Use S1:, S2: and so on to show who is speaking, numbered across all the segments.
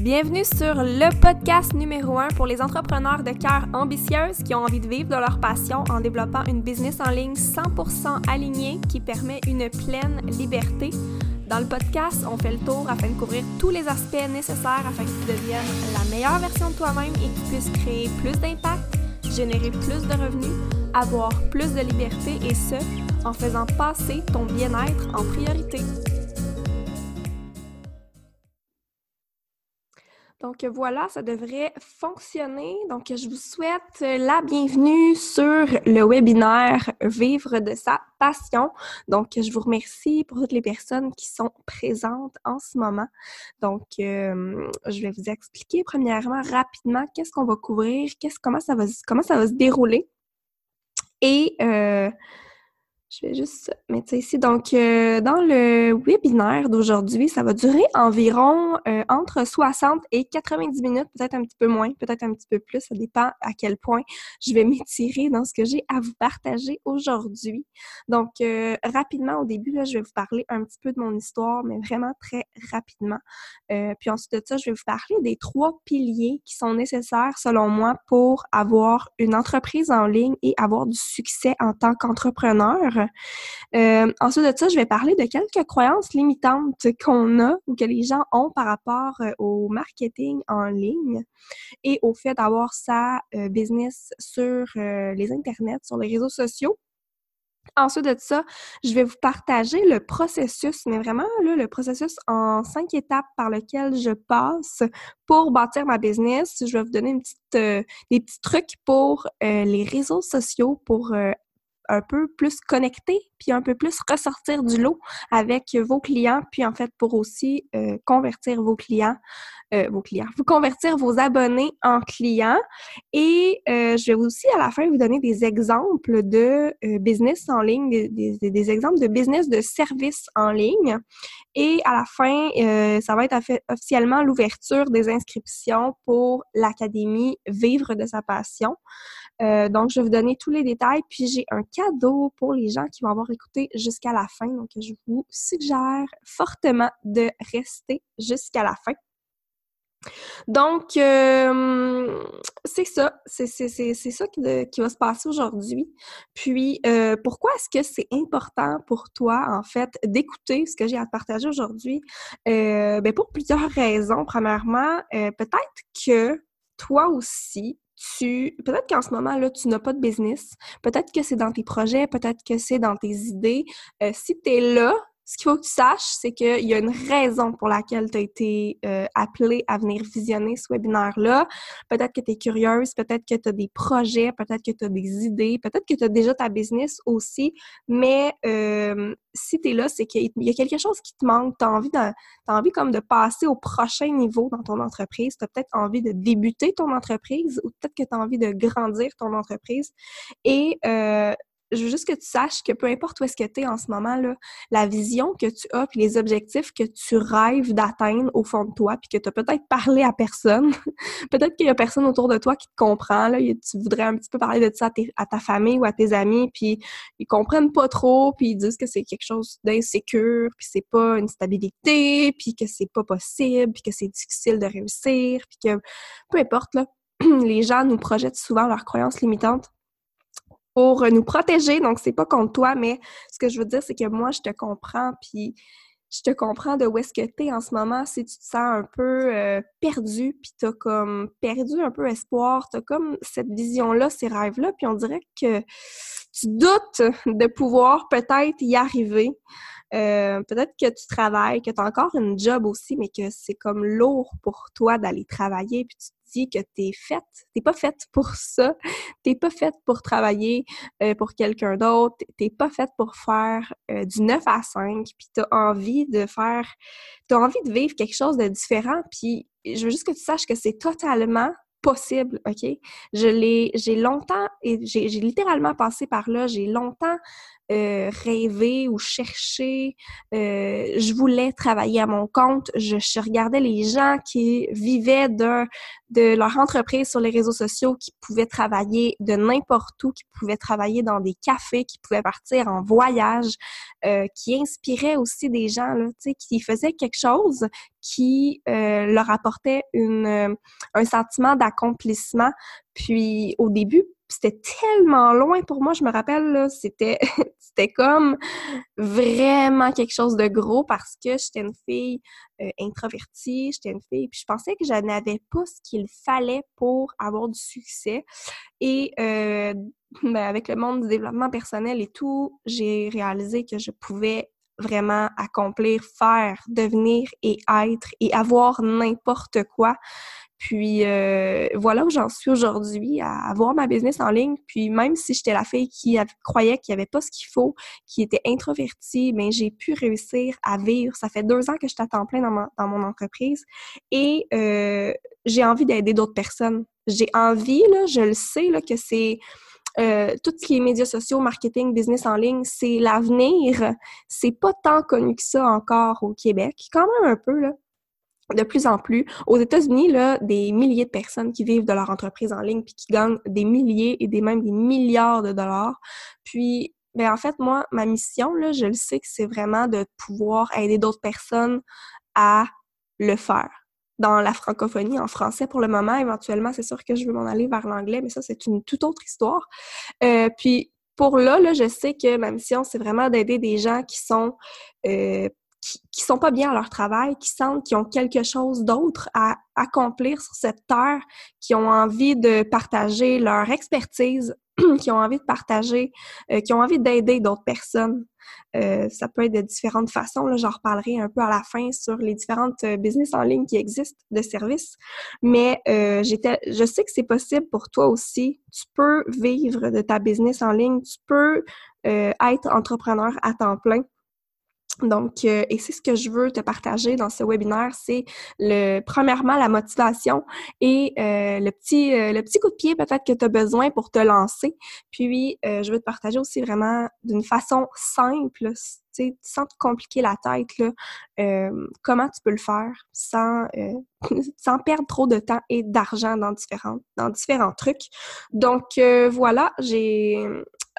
S1: Bienvenue sur le podcast numéro 1 pour les entrepreneurs de cœur ambitieuses qui ont envie de vivre de leur passion en développant une business en ligne 100% alignée qui permet une pleine liberté. Dans le podcast, on fait le tour afin de couvrir tous les aspects nécessaires afin que tu deviennes la meilleure version de toi-même et que tu puisses créer plus d'impact, générer plus de revenus, avoir plus de liberté et ce, en faisant passer ton bien-être en priorité. Donc voilà, ça devrait fonctionner. Donc je vous souhaite la bienvenue sur le webinaire Vivre de sa passion. Donc je vous remercie pour toutes les personnes qui sont présentes en ce moment. Donc euh, je vais vous expliquer premièrement rapidement qu'est-ce qu'on va couvrir, qu'est-ce comment ça va comment ça va se dérouler. Et euh, je vais juste mettre ça ici. Donc, euh, dans le webinaire d'aujourd'hui, ça va durer environ euh, entre 60 et 90 minutes, peut-être un petit peu moins, peut-être un petit peu plus. Ça dépend à quel point je vais m'étirer dans ce que j'ai à vous partager aujourd'hui. Donc, euh, rapidement, au début, là, je vais vous parler un petit peu de mon histoire, mais vraiment très rapidement. puis ensuite de ça, je vais vous parler des trois piliers qui sont nécessaires, selon moi, pour avoir une entreprise en ligne et avoir du succès en tant qu'entrepreneur. Euh, ensuite de ça, je vais parler de quelques croyances limitantes qu'on a ou que les gens ont par rapport euh, au marketing en ligne et au fait d'avoir sa euh, business sur les internets, sur les réseaux sociaux. Ensuite de ça, je vais vous partager le processus, mais vraiment là, le processus en cinq étapes par lequel je passe pour bâtir ma business. Je vais vous donner des petits trucs pour les réseaux sociaux, pour un peu plus connecté, puis un peu plus ressortir du lot avec vos clients, puis en fait pour aussi euh, convertir vos clients, euh, vos clients, vous convertir vos abonnés en clients. Et euh, je vais aussi à la fin vous donner des exemples de business en ligne, des, des, exemples de business de services en ligne. Et à la fin, ça va être officiellement l'ouverture des inscriptions pour l'Académie Vivre de sa passion. Euh, donc, je vais vous donner tous les détails. Puis, j'ai un cadeau pour les gens qui vont avoir écouté jusqu'à la fin. Donc, je vous suggère fortement de rester jusqu'à la fin. Donc, euh, c'est ça. C'est ça qui, qui, va se passer aujourd'hui. Puis, euh, pourquoi est-ce que c'est important pour toi, en fait, d'écouter ce que j'ai à te partager aujourd'hui? ben pour plusieurs raisons. Premièrement, peut-être que toi aussi, tu peut-être qu'en ce moment là tu n'as pas de business, peut-être que c'est dans tes projets, peut-être que c'est dans tes idées. Euh, si tu es là, ce qu'il faut que tu saches, c'est qu'il y a une raison pour laquelle tu as été euh, appelé à venir visionner ce webinaire-là. Peut-être que tu es curieuse, peut-être que tu as des projets, peut-être que tu as des idées, peut-être que tu as déjà ta business aussi, mais euh, si tu es là, c'est qu'il y a quelque chose qui te manque, tu as envie, envie comme de passer au prochain niveau dans ton entreprise, tu as peut-être envie de débuter ton entreprise ou peut-être que tu as envie de grandir ton entreprise. Et euh, je veux juste que tu saches que peu importe où est-ce que tu es en ce moment, là, la vision que tu as, puis les objectifs que tu rêves d'atteindre au fond de toi, puis que tu as peut-être parlé à personne, peut-être qu'il y a personne autour de toi qui te comprend, là, tu voudrais un petit peu parler de ça à, ta famille ou à tes amis, puis ils comprennent pas trop, puis ils disent que c'est quelque chose d'insécure, puis c'est pas une stabilité, puis que c'est pas possible, puis que c'est difficile de réussir, puis que peu importe, là, les gens nous projettent souvent leurs croyances limitantes pour nous protéger. Donc, c'est pas contre toi, mais ce que je veux dire, c'est que moi, je te comprends, puis je te comprends de où est-ce que tu es en ce moment. Si tu te sens un peu euh, perdu, puis tu as comme perdu un peu espoir, tu as comme cette vision-là, ces rêves-là, puis on dirait que tu doutes de pouvoir peut-être y arriver. Euh, peut-être que tu travailles, que tu as encore une job aussi, mais que c'est comme lourd pour toi d'aller travailler, puis tu que tu es faite, t'es pas faite pour ça, t'es pas faite pour travailler euh, pour quelqu'un d'autre, t'es pas faite pour faire euh, du 9 à 5, puis t'as envie de faire, t'as envie de vivre quelque chose de différent, puis je veux juste que tu saches que c'est totalement possible, OK? Je l'ai, j'ai longtemps, et j'ai littéralement passé par là, j'ai longtemps euh, rêvé ou cherché. Euh, je voulais travailler à mon compte. Je, regardais les gens qui vivaient de, leur entreprise sur les réseaux sociaux, qui pouvaient travailler de n'importe où, qui pouvaient travailler dans des cafés, qui pouvaient partir en voyage, euh, qui inspiraient aussi des gens là, qui faisaient quelque chose qui leur apportait un sentiment d'accomplissement. Puis au début, c'était tellement loin pour moi, je me rappelle, c'était, c'était comme vraiment quelque chose de gros parce que j'étais une fille euh, introvertie, j'étais une fille, puis je pensais que je n'avais pas ce qu'il fallait pour avoir du succès. Et euh, ben, avec le monde du développement personnel et tout, j'ai réalisé que je pouvais vraiment accomplir, faire, devenir et être et avoir n'importe quoi. Puis euh, voilà où j'en suis aujourd'hui, à avoir ma business en ligne. Puis même si j'étais la fille qui croyait qu'il n'y avait pas ce qu'il faut, qui était introvertie, mais ben, j'ai pu réussir à vivre. Ça fait deux ans que je t'attends plein dans, dans mon entreprise et euh, j'ai envie d'aider d'autres personnes. J'ai envie, là, je le sais, là, que c'est euh, tout ce qui est médias sociaux, marketing, business en ligne, c'est l'avenir. C'est pas tant connu que ça encore au Québec, quand même un peu là. De plus en plus. Aux États-Unis, là, des milliers de personnes qui vivent de leur entreprise en ligne puis qui gagnent des milliers et des même des milliards de dollars. Puis, ben en fait, moi, ma mission, là, je le sais que c'est vraiment de pouvoir aider d'autres personnes à le faire dans la francophonie, en français pour le moment. Éventuellement, c'est sûr que je veux m'en aller vers l'anglais, mais ça, c'est une toute autre histoire. Euh, puis pour là, là, je sais que ma mission, c'est vraiment d'aider des gens qui sont euh, qui, sont pas bien à leur travail, qui sentent qu'ils ont quelque chose d'autre à accomplir sur cette terre, qui ont envie de partager leur expertise, qui ont envie de partager, euh, qui ont envie d'aider d'autres personnes. Euh, ça peut être de différentes façons. Là, j'en reparlerai un peu à la fin sur les différentes euh, business en ligne qui existent de services. Mais euh, je sais que c'est possible pour toi aussi. Tu peux vivre de ta business en ligne. Tu peux être entrepreneur à temps plein. Donc, euh, et c'est ce que je veux te partager dans ce webinaire, c'est le premièrement la motivation et euh, le petit euh, le petit coup de pied peut-être que tu as besoin pour te lancer. Puis, je veux te partager aussi vraiment d'une façon simple, sans te compliquer la tête, là, comment tu peux le faire sans, sans perdre trop de temps et d'argent dans différents, dans différents trucs. Donc, voilà, j'ai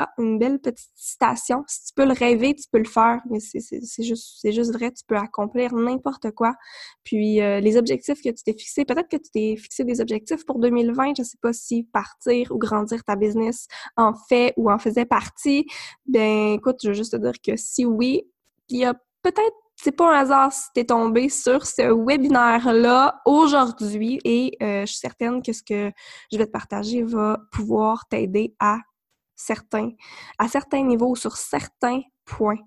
S1: ah, une belle petite citation. Si tu peux le rêver, tu peux le faire. Mais c'est juste, juste vrai, tu peux accomplir n'importe quoi. Puis euh, les objectifs que tu t'es fixés, peut-être que tu t'es fixé des objectifs pour 2020, je sais pas si partir ou grandir ta business en fait ou en faisait partie. Ben écoute, je veux juste te dire que si oui, il y a peut-être c'est pas un hasard si t'es tombé sur ce webinaire-là aujourd'hui et euh, je suis certaine que ce que je vais te partager va pouvoir t'aider à certains, à certains niveaux, sur certains points.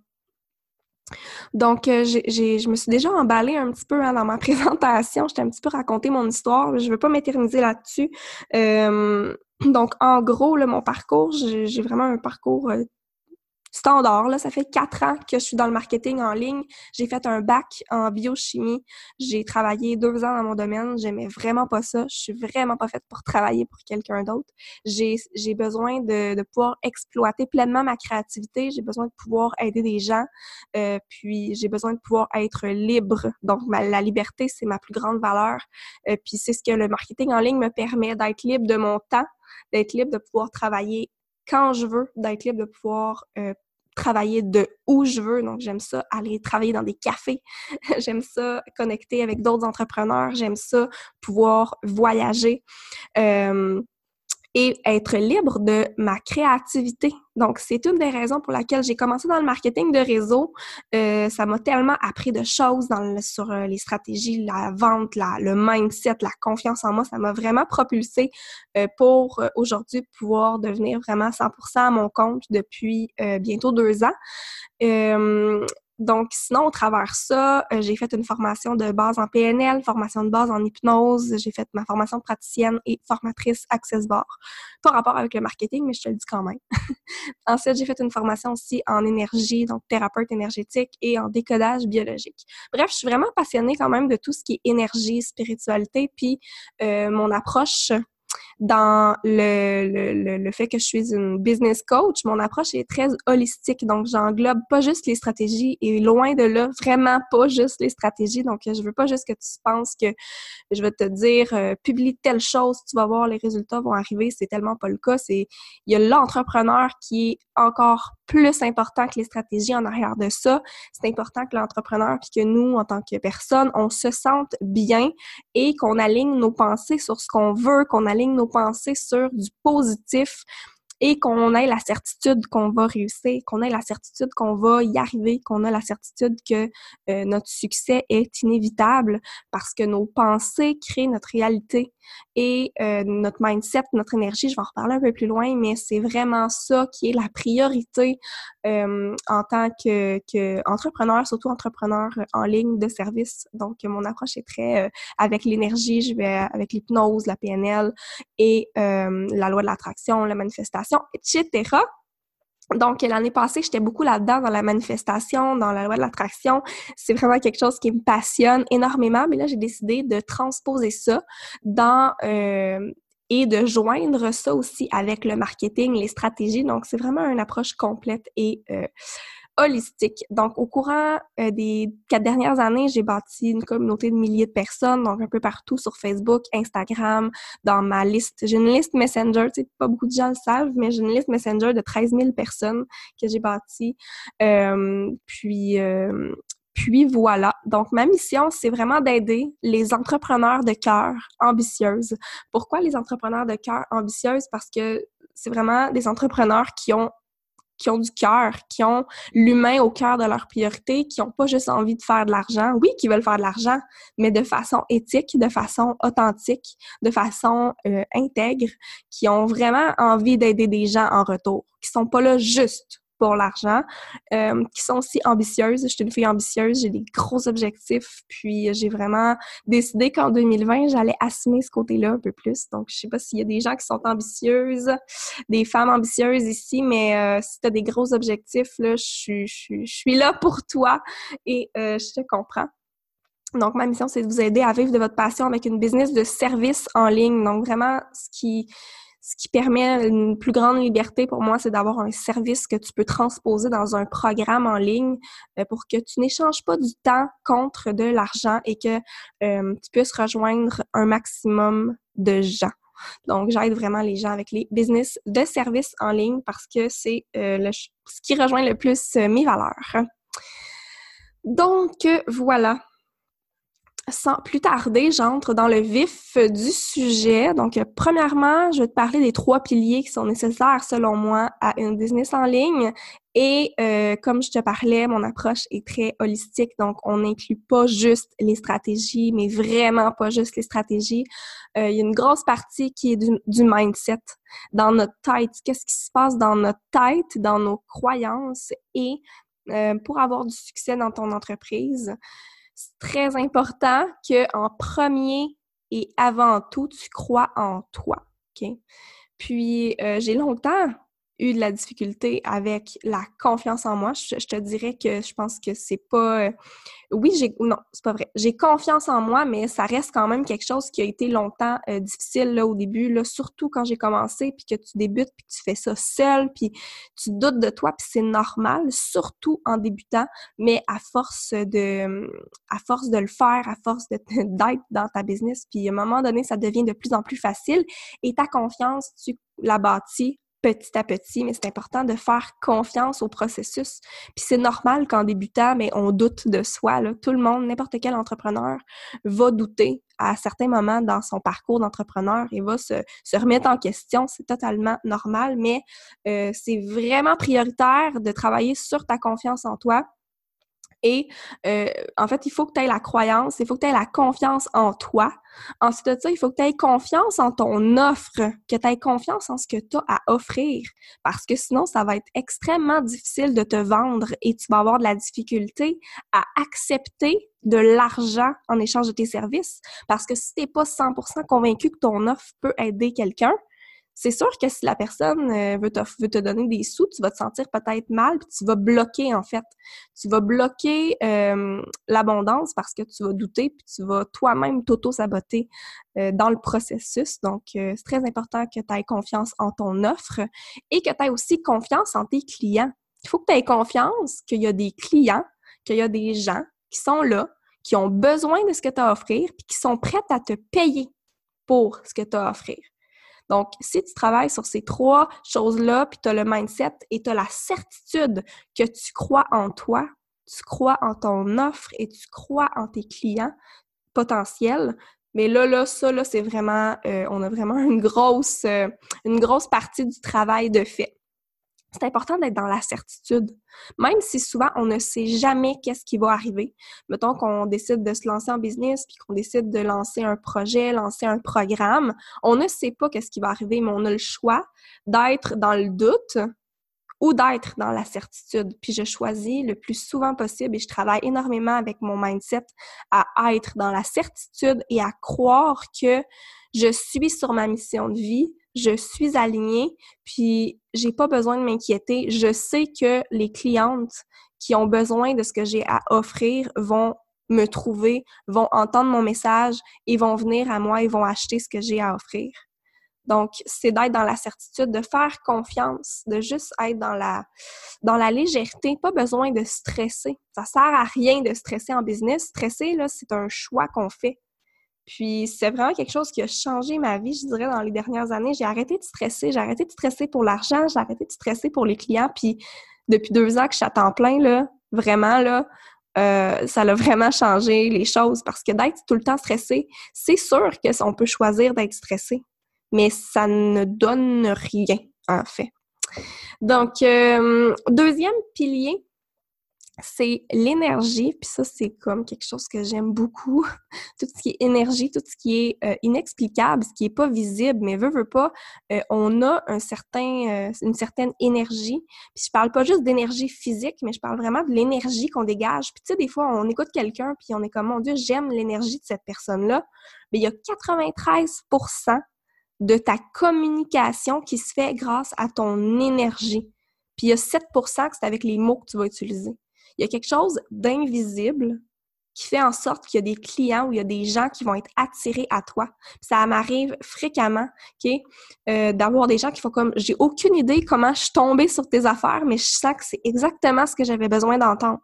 S1: Donc, euh, je me suis déjà emballée un petit peu hein, dans ma présentation. Je t'ai un petit peu raconté mon histoire. Je ne veux pas m'éterniser là-dessus. Euh, donc, en gros, mon parcours, j'ai vraiment un parcours euh, standard. Là, ça fait quatre ans que je suis dans le marketing en ligne. J'ai fait un bac en biochimie. J'ai travaillé deux ans dans mon domaine. J'aimais vraiment pas ça. Je suis vraiment pas faite pour travailler pour quelqu'un d'autre. J'ai, besoin de, de pouvoir exploiter pleinement ma créativité. J'ai besoin de pouvoir aider des gens. Euh, puis j'ai besoin de pouvoir être libre. Donc la liberté, c'est ma plus grande valeur. Euh, puis c'est ce que le marketing en ligne me permet d'être libre de mon temps, d'être libre de pouvoir travailler quand je veux, d'être libre de pouvoir euh, travailler de où je veux. Donc, j'aime ça aller travailler dans des cafés. j'aime ça connecter avec d'autres entrepreneurs. J'aime ça pouvoir voyager. Euh, et être libre de ma créativité. Donc, c'est une des raisons pour laquelle j'ai commencé dans le marketing de réseau. Euh, ça m'a tellement appris de choses dans sur euh, les stratégies, la vente, la, le mindset, la confiance en moi. Ça m'a vraiment propulsé euh, pour aujourd'hui pouvoir devenir vraiment 100% à mon compte depuis bientôt deux ans. Donc, sinon, au travers ça, euh, j'ai fait une formation de base en PNL, formation de base en hypnose, j'ai fait ma formation de praticienne et formatrice Access Bar. Pas rapport avec le marketing, mais je te le dis quand même. Ensuite, j'ai fait une formation aussi en énergie, donc thérapeute énergétique et en décodage biologique. Bref, je suis vraiment passionnée quand même de tout ce qui est énergie, spiritualité, puis euh, mon approche dans le, le, le, fait que je suis une business coach, mon approche est très holistique. Donc, j'englobe pas juste les stratégies et loin de là, vraiment pas juste les stratégies. Donc, je veux pas juste que tu penses que je vais te dire, euh, publie telle chose, tu vas voir, les résultats vont arriver. C'est tellement pas le cas. C'est, il y a l'entrepreneur qui est encore plus important que les stratégies en arrière de ça. C'est important que l'entrepreneur puis que nous, en tant que personne, on se sente bien et qu'on aligne nos pensées sur ce qu'on veut, qu'on aligne nos pensées sur du positif, et qu'on ait la certitude qu'on va réussir, qu'on ait la certitude qu'on va y arriver, qu'on a la certitude que euh, notre succès est inévitable parce que nos pensées créent notre réalité et euh, notre mindset, notre énergie, je vais en reparler un peu plus loin, mais c'est vraiment ça qui est la priorité euh, en tant que, que, entrepreneur, surtout entrepreneur en ligne de service. Donc, mon approche est très avec l'énergie, je vais avec l'hypnose, la PNL et la loi de l'attraction, la manifestation etc. Donc, l'année passée, j'étais beaucoup là-dedans, dans la manifestation, dans la loi de l'attraction. C'est vraiment quelque chose qui me passionne énormément. Mais là, j'ai décidé de transposer ça dans euh, et de joindre ça aussi avec le marketing, les stratégies. Donc, c'est vraiment une approche complète et euh, holistique. Donc, au courant euh, des quatre dernières années, j'ai bâti une communauté de milliers de personnes, donc un peu partout sur Facebook, Instagram, dans ma liste. J'ai une liste Messenger, tu sais, pas beaucoup de gens le savent, mais j'ai une liste Messenger de 13 000 personnes que j'ai bâtie. Euh, puis, euh, puis voilà. Donc, ma mission, c'est vraiment d'aider les entrepreneurs de cœur ambitieuses. Pourquoi les entrepreneurs de cœur ambitieuses? Parce que c'est vraiment des entrepreneurs qui ont qui ont du cœur, qui ont l'humain au cœur de leur priorité, qui n'ont pas juste envie de faire de l'argent. Oui, qui veulent faire de l'argent, mais de façon éthique, de façon authentique, de façon euh, intègre, qui ont vraiment envie d'aider des gens en retour, qui sont pas là juste pour l'argent, euh, qui sont aussi ambitieuses. Je suis une fille ambitieuse, j'ai des gros objectifs, puis j'ai vraiment décidé qu'en 2020, j'allais assumer ce côté-là un peu plus. Donc, je sais pas s'il y a des gens qui sont ambitieuses, des femmes ambitieuses ici, mais euh, si tu as des gros objectifs, je suis là pour toi et euh, je te comprends. Donc, ma mission, c'est de vous aider à vivre de votre passion avec une business de service en ligne. Donc, vraiment, ce qui, ce qui permet une plus grande liberté pour moi, c'est d'avoir un service que tu peux transposer dans un programme en ligne euh, pour que tu n'échanges pas du temps contre de l'argent et que euh, tu puisses rejoindre un maximum de gens. Donc, j'aide vraiment les gens avec les business de service en ligne parce que c'est euh, ce qui rejoint le plus mes valeurs. Donc, voilà sans plus tarder, j'entre dans le vif du sujet. Donc, premièrement, je vais te parler des trois piliers qui sont nécessaires, selon moi, à une business en ligne. Et euh, comme je te parlais, mon approche est très holistique. Donc, on n'inclut pas juste les stratégies, mais vraiment pas juste les stratégies. Euh, il y a une grosse partie qui est du, mindset, dans notre tête. Qu'est-ce qui se passe dans notre tête, dans nos croyances? Et euh, pour avoir du succès dans ton entreprise c'est très important que en premier et avant tout, tu crois en toi. Puis, euh, j'ai longtemps eu de la difficulté avec la confiance en moi. Je, te dirais que je pense que c'est pas. Euh, oui, j'ai. Non, c'est pas vrai. J'ai confiance en moi, mais ça reste quand même quelque chose qui a été longtemps euh, difficile là, au début, là, surtout quand j'ai commencé, puis que tu débutes, puis que tu fais ça seul, puis tu doutes de toi, puis c'est normal, surtout en débutant, mais à force de, à force de le faire, à force d'être dans ta business, puis à un moment donné, ça devient de plus en plus facile et ta confiance, tu la bâtis petit à petit, mais c'est important de faire confiance au processus. Puis c'est normal qu'en débutant, mais on doute de soi. Tout le monde, n'importe quel entrepreneur va douter à certains moments dans son parcours d'entrepreneur et va se, se, remettre en question. C'est totalement normal, mais euh, c'est vraiment prioritaire de travailler sur ta confiance en toi et euh, en fait, il faut que tu aies la croyance, il faut que tu aies la confiance en toi. Ensuite de ça, il faut que tu aies confiance en ton offre, que tu aies confiance en ce que tu as à offrir. Parce que sinon, ça va être extrêmement difficile de te vendre et tu vas avoir de la difficulté à accepter de l'argent en échange de tes services. Parce que si tu n'es pas 100% convaincu que ton offre peut aider quelqu'un, c'est sûr que si la personne euh, veut, te, donner des sous, tu vas te sentir peut-être mal, puis tu vas bloquer en fait. Tu vas bloquer euh, l'abondance parce que tu vas douter, puis tu vas toi-même t'auto-saboter euh, dans le processus. Donc, c'est très important que tu aies confiance en ton offre et que tu aies aussi confiance en tes clients. Il faut que tu aies confiance qu'il y a des clients, qu'il y a des gens qui sont là, qui ont besoin de ce que tu as à offrir, puis qui sont prêts à te payer pour ce que tu as à offrir. Donc, si tu travailles sur ces trois choses-là, puis tu as le mindset et tu as la certitude que tu crois en toi, tu crois en ton offre et tu crois en tes clients potentiels, mais là, là, ça, là, c'est vraiment, euh, on a vraiment une grosse, euh, une grosse partie du travail de fait c'est important d'être dans la certitude. Même si souvent on ne sait jamais qu'est-ce qui va arriver. Mettons qu'on décide de se lancer en business, puis qu'on décide de lancer un projet, lancer un programme, on ne sait pas qu'est-ce qui va arriver, mais on a le choix d'être dans le doute ou d'être dans la certitude. Puis je choisis le plus souvent possible et je travaille énormément avec mon mindset à être dans la certitude et à croire que je suis sur ma mission de vie, je suis alignée, puis j'ai pas besoin de m'inquiéter. Je sais que les clientes qui ont besoin de ce que j'ai à offrir vont me trouver, vont entendre mon message et vont venir à moi et vont acheter ce que j'ai à offrir. Donc, c'est d'être dans la certitude, de faire confiance, de juste être dans la, dans la légèreté, pas besoin de stresser. Ça sert à rien de stresser en business. Stresser, là, c'est un choix qu'on fait. Puis c'est vraiment quelque chose qui a changé ma vie, je dirais, dans les dernières années. J'ai arrêté de stresser, j'ai arrêté de stresser pour l'argent, j'ai arrêté de stresser pour les clients. Puis depuis deux ans que je suis à temps plein, vraiment, là, euh, ça a vraiment changé les choses parce que d'être tout le temps stressé, c'est sûr qu'on peut choisir d'être stressé, mais ça ne donne rien, en fait. Donc, euh, deuxième pilier, c'est l'énergie, puis ça, c'est comme quelque chose que j'aime beaucoup. tout ce qui est énergie, tout ce qui est euh, inexplicable, ce qui est pas visible, mais veut, veut pas, euh, on a un certain, euh, une certaine énergie. Puis je parle pas juste d'énergie physique, mais je parle vraiment de l'énergie qu'on dégage. Puis tu sais, des fois, on écoute quelqu'un, puis on est comme, mon Dieu, j'aime l'énergie de cette personne-là. Mais il y a 93% de ta communication qui se fait grâce à ton énergie. Puis il y a 7% que c'est avec les mots que tu vas utiliser il y a quelque chose d'invisible qui fait en sorte qu'il y a des clients ou il y a des gens qui vont être attirés à toi. ça m'arrive fréquemment, euh, d'avoir des gens qui font comme j'ai aucune idée comment je suis tombée sur tes affaires, mais je sens que c'est exactement ce que j'avais besoin d'entendre.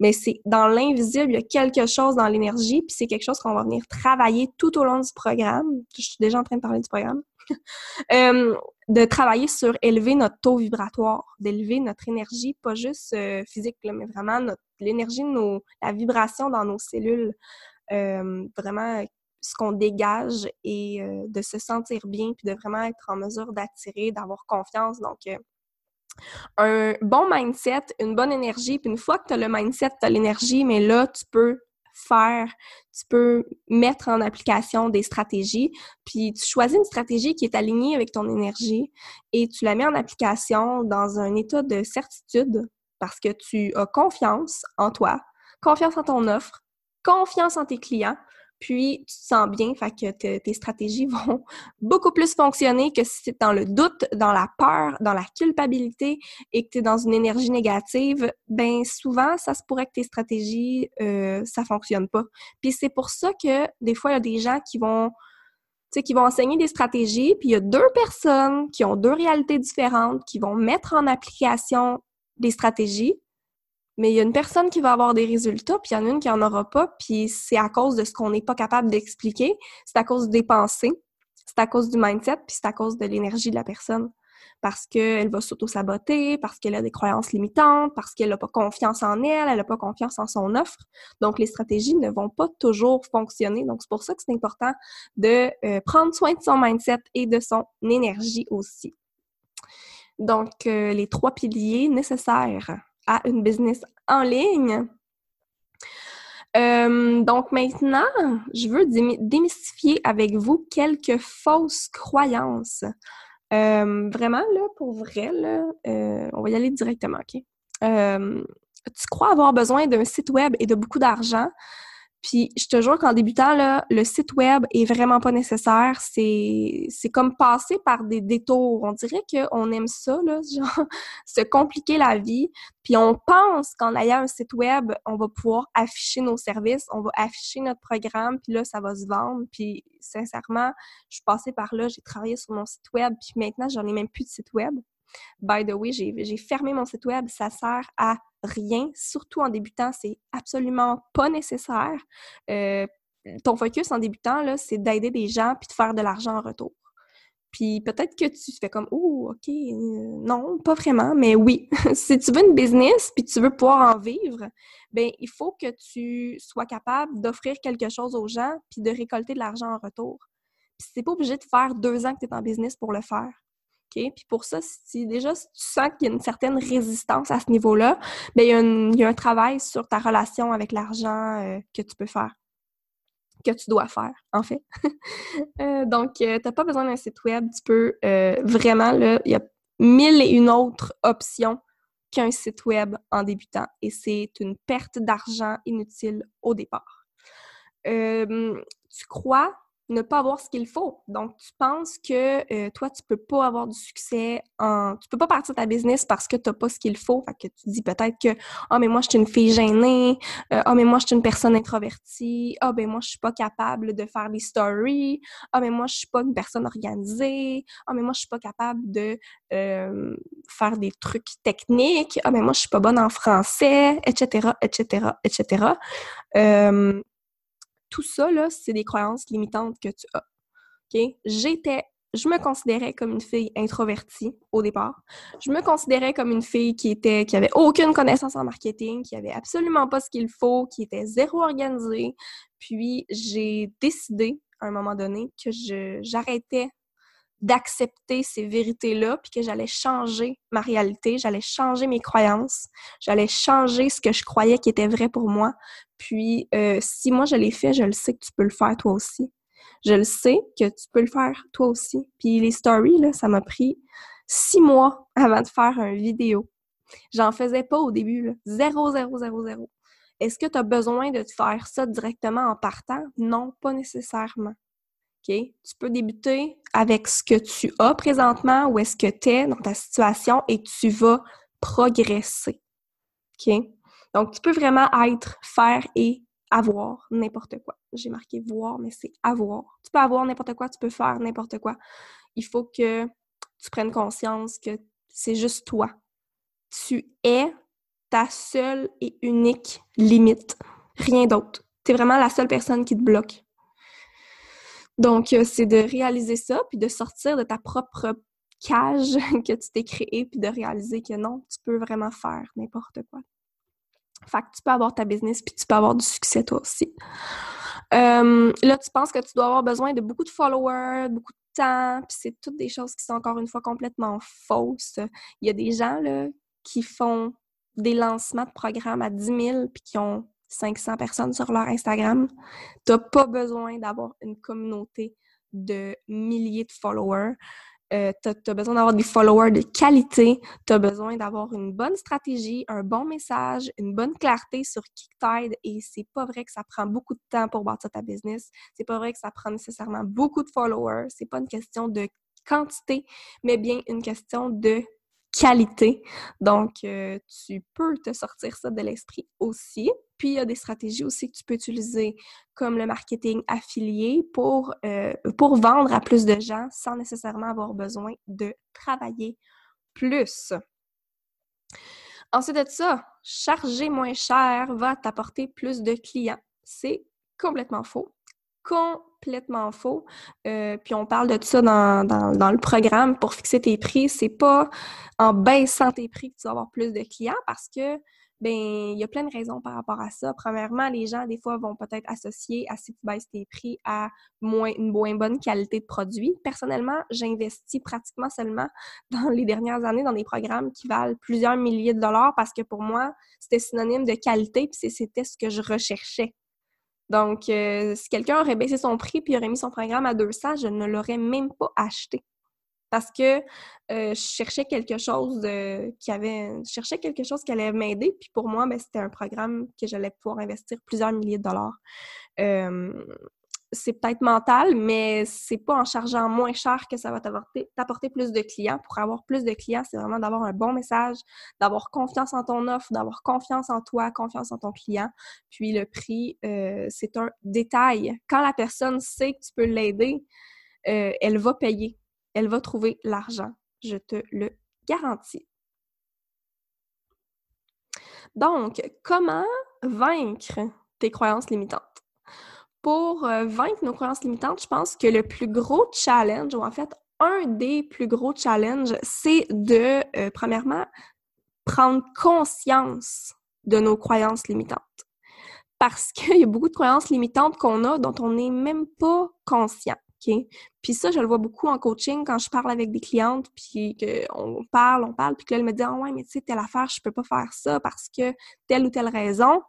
S1: Mais c'est dans l'invisible, il y a quelque chose dans l'énergie, puis c'est quelque chose qu'on va venir travailler tout au long du programme. Je suis déjà en train de parler du programme. Euh, de travailler sur élever notre taux vibratoire, d'élever notre énergie, pas juste euh, physique, mais vraiment l'énergie nos, la vibration dans nos cellules, euh, vraiment ce qu'on dégage et de se sentir bien, puis de vraiment être en mesure d'attirer, d'avoir confiance. Donc, un bon mindset, une bonne énergie, puis une fois que tu as le mindset, tu as l'énergie, mais là, tu peux tu peux mettre en application des stratégies, puis tu choisis une stratégie qui est alignée avec ton énergie et tu la mets en application dans un état de certitude parce que tu as confiance en toi, confiance en ton offre, confiance en tes clients, puis tu te sens bien, fait que tes stratégies vont beaucoup plus fonctionner que si tu es dans le doute, dans la peur, dans la culpabilité et que tu es dans une énergie négative, ben souvent, ça se pourrait que tes stratégies, euh, ça fonctionne pas. Puis c'est pour ça que des fois, il y a des gens qui vont tu sais, qui vont enseigner des stratégies, puis il y a deux personnes qui ont deux réalités différentes, qui vont mettre en application des stratégies, mais il y a une personne qui va avoir des résultats, puis il y en a une qui n'en aura pas, puis c'est à cause de ce qu'on n'est pas capable d'expliquer, c'est à cause des pensées, c'est à cause du mindset, puis c'est à cause de l'énergie de la personne. Parce qu'elle va s'auto-saboter, parce qu'elle a des croyances limitantes, parce qu'elle n'a pas confiance en elle, elle n'a pas confiance en son offre. Donc, les stratégies ne vont pas toujours fonctionner. Donc, c'est pour ça que c'est important de euh, prendre soin de son mindset et de son énergie aussi. Donc, euh, les trois piliers nécessaires à une business en ligne. Euh, donc maintenant, je veux démystifier avec vous quelques fausses croyances. Euh, vraiment, là, pour vrai, là, euh, on va y aller directement, OK? tu crois avoir besoin d'un site web et de beaucoup d'argent, Puis je te jure qu'en débutant, là, le site web est vraiment pas nécessaire. C'est, comme passer par des détours. On dirait qu'on aime ça, là, genre se compliquer la vie. Puis on pense qu'en ayant un site web, on va pouvoir afficher nos services, on va afficher notre programme, puis là, ça va se vendre. Puis sincèrement, je suis passée par là, j'ai travaillé sur mon site web, puis maintenant, j'en ai même plus de site web. By the way, j'ai fermé mon site web, ça sert à rien, surtout en débutant, c'est absolument pas nécessaire. Euh, ton focus en débutant, c'est d'aider des gens puis de faire de l'argent en retour. Puis peut-être que tu fais comme Oh, OK, euh, non, pas vraiment, mais oui. si tu veux une business puis tu veux pouvoir en vivre, ben il faut que tu sois capable d'offrir quelque chose aux gens puis de récolter de l'argent en retour. Puis c'est pas obligé de faire deux ans que tu es en business pour le faire. Puis pour ça, si déjà tu sens qu'il y a une certaine résistance à ce niveau-là, bien, il y, a un travail sur ta relation avec l'argent euh, que tu peux faire, que tu dois faire, en fait. Euh, donc, euh, tu n'as pas besoin d'un site web, tu peux vraiment, il y a mille et une autres options qu'un site web en débutant. Et c'est une perte d'argent inutile au départ. tu crois ne pas avoir ce qu'il faut. Donc, tu penses que euh, toi, tu peux pas avoir du succès en... Tu peux pas partir ta business parce que tu n'as pas ce qu'il faut. Fait que tu dis peut-être que « Ah, mais moi, je suis une fille gênée. Euh, ah, mais moi, je suis une personne introvertie. Ah, ben moi, je suis pas capable de faire des stories. Ah, mais moi, je suis pas une personne organisée. Ah, mais moi, je suis pas capable de euh, faire des trucs techniques. Ah, mais moi, je suis pas bonne en français, etc., etc., etc. Tout ça, là, c'est des croyances limitantes que tu as. J'étais, je me considérais comme une fille introvertie au départ. Je me considérais comme une fille qui était, qui avait aucune connaissance en marketing, qui avait absolument pas ce qu'il faut, qui était zéro organisée. Puis j'ai décidé à un moment donné que j'arrêtais d'accepter ces vérités-là, puis que j'allais changer ma réalité, j'allais changer mes croyances, j'allais changer ce que je croyais qui était vrai pour moi. Puis, euh, si moi je l'ai fait, je le sais que tu peux le faire toi aussi. Je le sais que tu peux le faire toi aussi. Puis les stories, là, ça m'a pris six mois avant de faire une vidéo. J'en faisais pas au début, là. Zéro, zéro, zéro, zéro. Est-ce que tu as besoin de te faire ça directement en partant? Non, pas nécessairement. Tu peux débuter avec ce que tu as présentement, ou est-ce que tu es dans ta situation et tu vas progresser. Donc, tu peux vraiment être, faire et avoir n'importe quoi. J'ai marqué voir, mais c'est avoir. Tu peux avoir n'importe quoi, tu peux faire n'importe quoi. Il faut que tu prennes conscience que c'est juste toi. Tu es ta seule et unique limite. Rien d'autre. Tu es vraiment la seule personne qui te bloque. Donc, euh, c'est de réaliser ça, puis de sortir de ta propre cage que tu t'es créée, puis de réaliser que non, tu peux vraiment faire n'importe quoi. Fait que tu peux avoir ta business, puis tu peux avoir du succès toi aussi. Euh, là, tu penses que tu dois avoir besoin de beaucoup de followers, beaucoup de temps, puis c'est toutes des choses qui sont encore une fois complètement fausses. Il y a des gens là, qui font des lancements de programmes à 10 000 puis qui ont 500 personnes sur leur Instagram. Tu n'as pas besoin d'avoir une communauté de milliers de followers. Euh, tu as, besoin d'avoir des followers de qualité. Tu as besoin d'avoir une bonne stratégie, un bon message, une bonne clarté sur qui t'aide. Et c'est pas vrai que ça prend beaucoup de temps pour bâtir ta business. C'est pas vrai que ça prend nécessairement beaucoup de followers. C'est pas une question de quantité, mais bien une question de qualité. Donc, euh, tu peux te sortir ça de l'esprit aussi. Puis, il y a des stratégies aussi que tu peux utiliser, comme le marketing affilié, pour, euh, pour vendre à plus de gens sans nécessairement avoir besoin de travailler plus. Ensuite de ça, charger moins cher va t'apporter plus de clients. C'est complètement faux. Complètement faux. Euh, puis on parle de ça dans, dans, le programme pour fixer tes prix. C'est pas en baissant tes prix que tu vas avoir plus de clients parce que ben il y a plein de raisons par rapport à ça. Premièrement, les gens, des fois, vont peut-être associer à si tu baisses tes prix à moins, une moins bonne qualité de produit. Personnellement, j'investis pratiquement seulement dans les dernières années dans des programmes qui valent plusieurs milliers de dollars parce que pour moi, c'était synonyme de qualité puis c'était ce que je recherchais. Donc, euh, si quelqu'un aurait baissé son prix puis aurait mis son programme à 200, je ne l'aurais même pas acheté parce que euh, je cherchais quelque chose qui avait... Cherchais quelque chose qui allait m'aider, puis pour moi, ben, c'était un programme que j'allais pouvoir investir plusieurs milliers de dollars. Euh, c'est peut-être mental, mais c'est pas en chargeant moins cher que ça va t'apporter plus de clients. Pour avoir plus de clients, c'est vraiment d'avoir un bon message, d'avoir confiance en ton offre, d'avoir confiance en toi, confiance en ton client. Puis le prix, euh, c'est un détail. Quand la personne sait que tu peux l'aider, euh, elle va payer. Elle va trouver l'argent. Je te le garantis. Donc, comment vaincre tes croyances limitantes? Pour euh, vaincre nos croyances limitantes, je pense que le plus gros challenge, ou en fait, un des plus gros challenges, c'est de, euh, premièrement, prendre conscience de nos croyances limitantes. Parce qu'il y a beaucoup de croyances limitantes qu'on a dont on n'est même pas conscient. Puis ça, je le vois beaucoup en coaching quand je parle avec des clientes, puis qu'on parle, on parle, puis que là, elle me dit Ah ouais, mais tu sais, telle affaire, je peux pas faire ça parce que telle ou telle raison.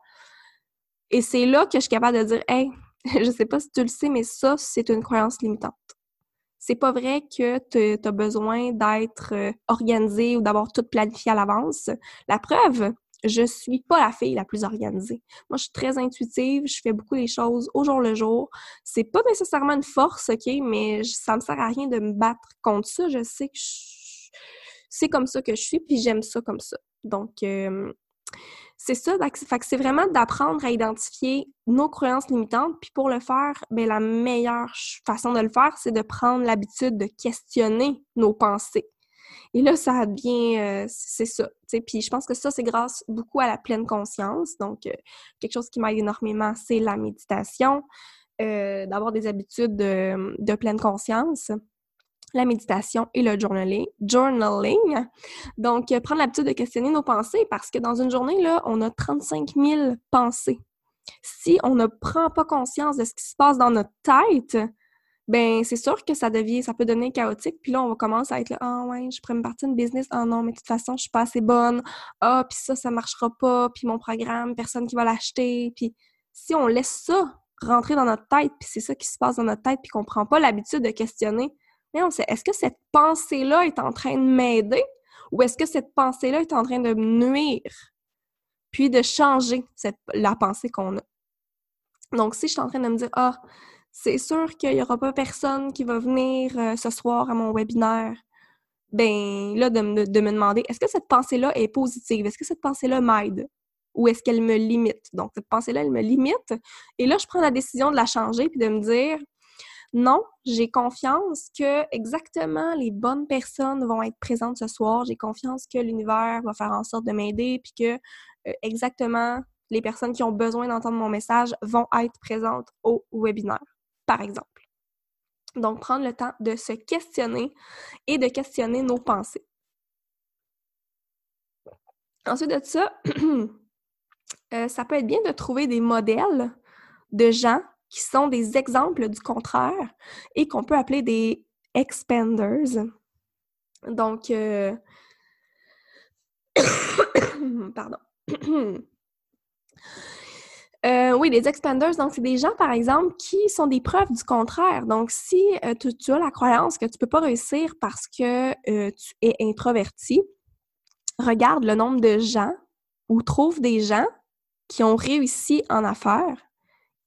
S1: Et c'est là que je suis capable de dire Hey, je sais pas si tu le sais, mais ça, c'est une croyance limitante. C'est pas vrai que tu as besoin d'être euh, organisé ou d'avoir tout planifié à l'avance. La preuve, je suis pas la fille la plus organisée. Moi, je suis très intuitive, je fais beaucoup les choses au jour le jour. C'est pas nécessairement une force, OK, mais ça me sert à rien de me battre contre ça. Je sais que c'est comme ça que je suis, puis j'aime ça comme ça. Donc, euh, c'est ça, c'est vraiment d'apprendre à identifier nos croyances limitantes. Puis pour le faire, bien, la meilleure façon de le faire, c'est de prendre l'habitude de questionner nos pensées. Et là, ça devient, euh, c'est ça. Puis je pense que ça, c'est grâce beaucoup à la pleine conscience. Donc, euh, quelque chose qui m'aide énormément, c'est la méditation, euh, d'avoir des habitudes de pleine conscience la méditation et le journaling. Donc, euh, prendre l'habitude de questionner nos pensées parce que dans une journée, on a 35 000 pensées. Si on ne prend pas conscience de ce qui se passe dans notre tête, ben c'est sûr que ça devient, ça peut devenir chaotique. Puis là, on va commencer à être là, ah ouais, je pourrais me partir une business. Ah non, mais de toute façon, je suis pas assez bonne. Ah, puis ça, ça marchera pas. Puis mon programme, personne qui va l'acheter. Puis si on laisse ça rentrer dans notre tête, puis c'est ça qui se passe dans notre tête, puis qu'on prend pas l'habitude de questionner, est-ce que cette pensée-là est en train de m'aider ou est-ce que cette pensée-là est en train de me nuire? Puis de changer la pensée qu'on a? Donc, si je suis en train de me dire, ah, c'est sûr qu'il n'y aura pas personne qui va venir euh, ce soir à mon webinaire, ben là, de, me demander, est-ce que cette pensée-là est positive? Est-ce que cette pensée-là m'aide? Ou est-ce qu'elle me limite? Donc, cette pensée-là, elle me limite. Et là, je prends la décision de la changer puis de me dire, non, j'ai confiance que exactement les bonnes personnes vont être présentes ce soir. J'ai confiance que l'univers va faire en sorte de m'aider, puis que euh, exactement les personnes qui ont besoin d'entendre mon message vont être présentes au webinaire, par exemple. Donc, prendre le temps de se questionner et de questionner nos pensées. Ensuite de ça, euh, ça peut être bien de trouver des modèles de gens qui sont des exemples du contraire et qu'on peut appeler des expanders. Donc, euh, pardon. Euh, oui, des expanders, donc c'est des gens, par exemple, qui sont des preuves du contraire. Donc, si euh, tu, as la croyance que tu ne peux pas réussir parce que tu es introverti, regarde le nombre de gens ou trouve des gens qui ont réussi en affaires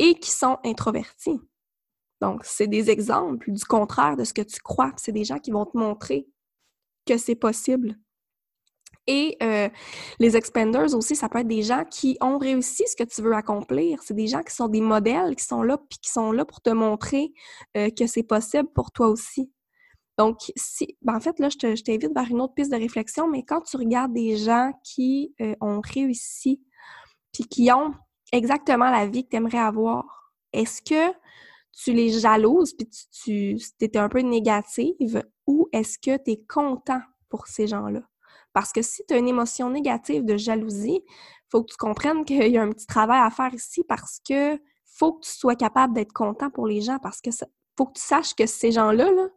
S1: et qui sont introvertis. Donc, c'est des exemples du contraire de ce que tu crois. C'est des gens qui vont te montrer que c'est possible. Et euh, les expanders aussi, ça peut être des gens qui ont réussi ce que tu veux accomplir. C'est des gens qui sont des modèles, qui sont là, puis qui sont là pour te montrer euh, que c'est possible pour toi aussi. Donc, si, ben en fait, là, je t'invite vers une autre piste de réflexion, mais quand tu regardes des gens qui euh, ont réussi, puis qui ont exactement la vie que tu aimerais avoir. Est-ce que tu les jalouses puis tu, tu un peu négative ou est-ce que tu es content pour ces gens-là? Parce que si tu as une émotion négative de jalousie, faut que tu comprennes qu'il y a un petit travail à faire ici parce que faut que tu sois capable d'être content pour les gens parce que faut que tu saches que ces gens-là, là,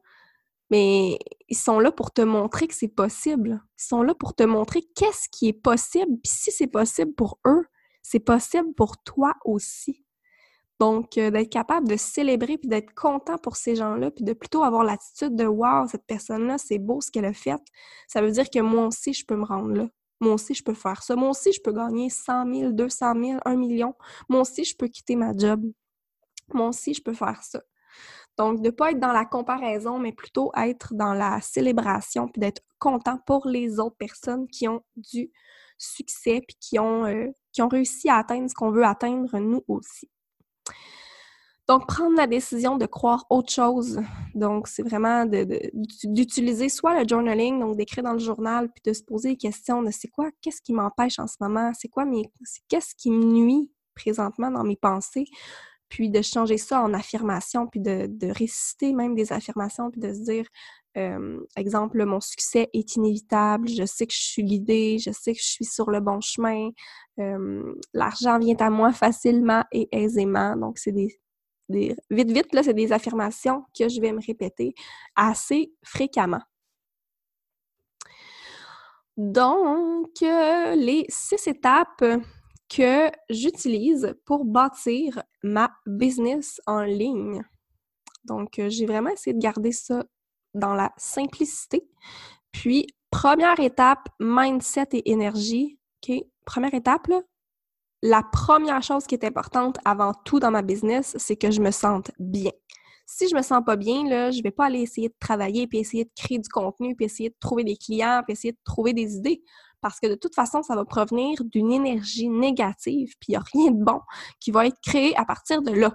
S1: mais ils sont là pour te montrer que c'est possible. Ils sont là pour te montrer qu'est-ce qui est possible. Puis si c'est possible pour eux, c'est possible pour toi aussi. Donc, euh, d'être capable de célébrer puis d'être content pour ces gens-là, puis de plutôt avoir l'attitude de Wow, cette personne-là, c'est beau ce qu'elle a fait. Ça veut dire que moi aussi, je peux me rendre là. Moi aussi, je peux faire ça. Moi aussi, je peux gagner 100 000, 200 000, 1 million. Moi aussi, je peux quitter ma job. Moi aussi, je peux faire ça. Donc, de ne pas être dans la comparaison, mais plutôt être dans la célébration, puis d'être content pour les autres personnes qui ont du succès, puis qui ont, euh, qui ont réussi à atteindre ce qu'on veut atteindre nous aussi. Donc, prendre la décision de croire autre chose. Donc, c'est vraiment d'utiliser soit le journaling, donc d'écrire dans le journal, puis de se poser des questions de c'est quoi, qu'est-ce qui m'empêche en ce moment, c'est quoi mes, qu'est-ce qui me nuit présentement dans mes pensées, puis de changer ça en affirmation, puis de, réciter même des affirmations, puis de se dire, exemple, mon succès est inévitable, je sais que je suis guidée, je sais que je suis sur le bon chemin, l'argent vient à moi facilement et aisément. Donc, c'est des, vite, vite, là, c'est des affirmations que je vais me répéter assez fréquemment. Donc, les six étapes que j'utilise pour bâtir ma business en ligne. Donc, j'ai vraiment essayé de garder ça dans la simplicité. Puis, première étape, mindset et énergie. Première étape, la première chose qui est importante avant tout dans ma business, c'est que je me sente bien. Si je me sens pas bien, là, je vais pas aller essayer de travailler, puis essayer de créer du contenu, puis essayer de trouver des clients, puis essayer de trouver des idées. Parce que de toute façon, ça va provenir d'une énergie négative, puis il n'y a rien de bon qui va être créé à partir de là.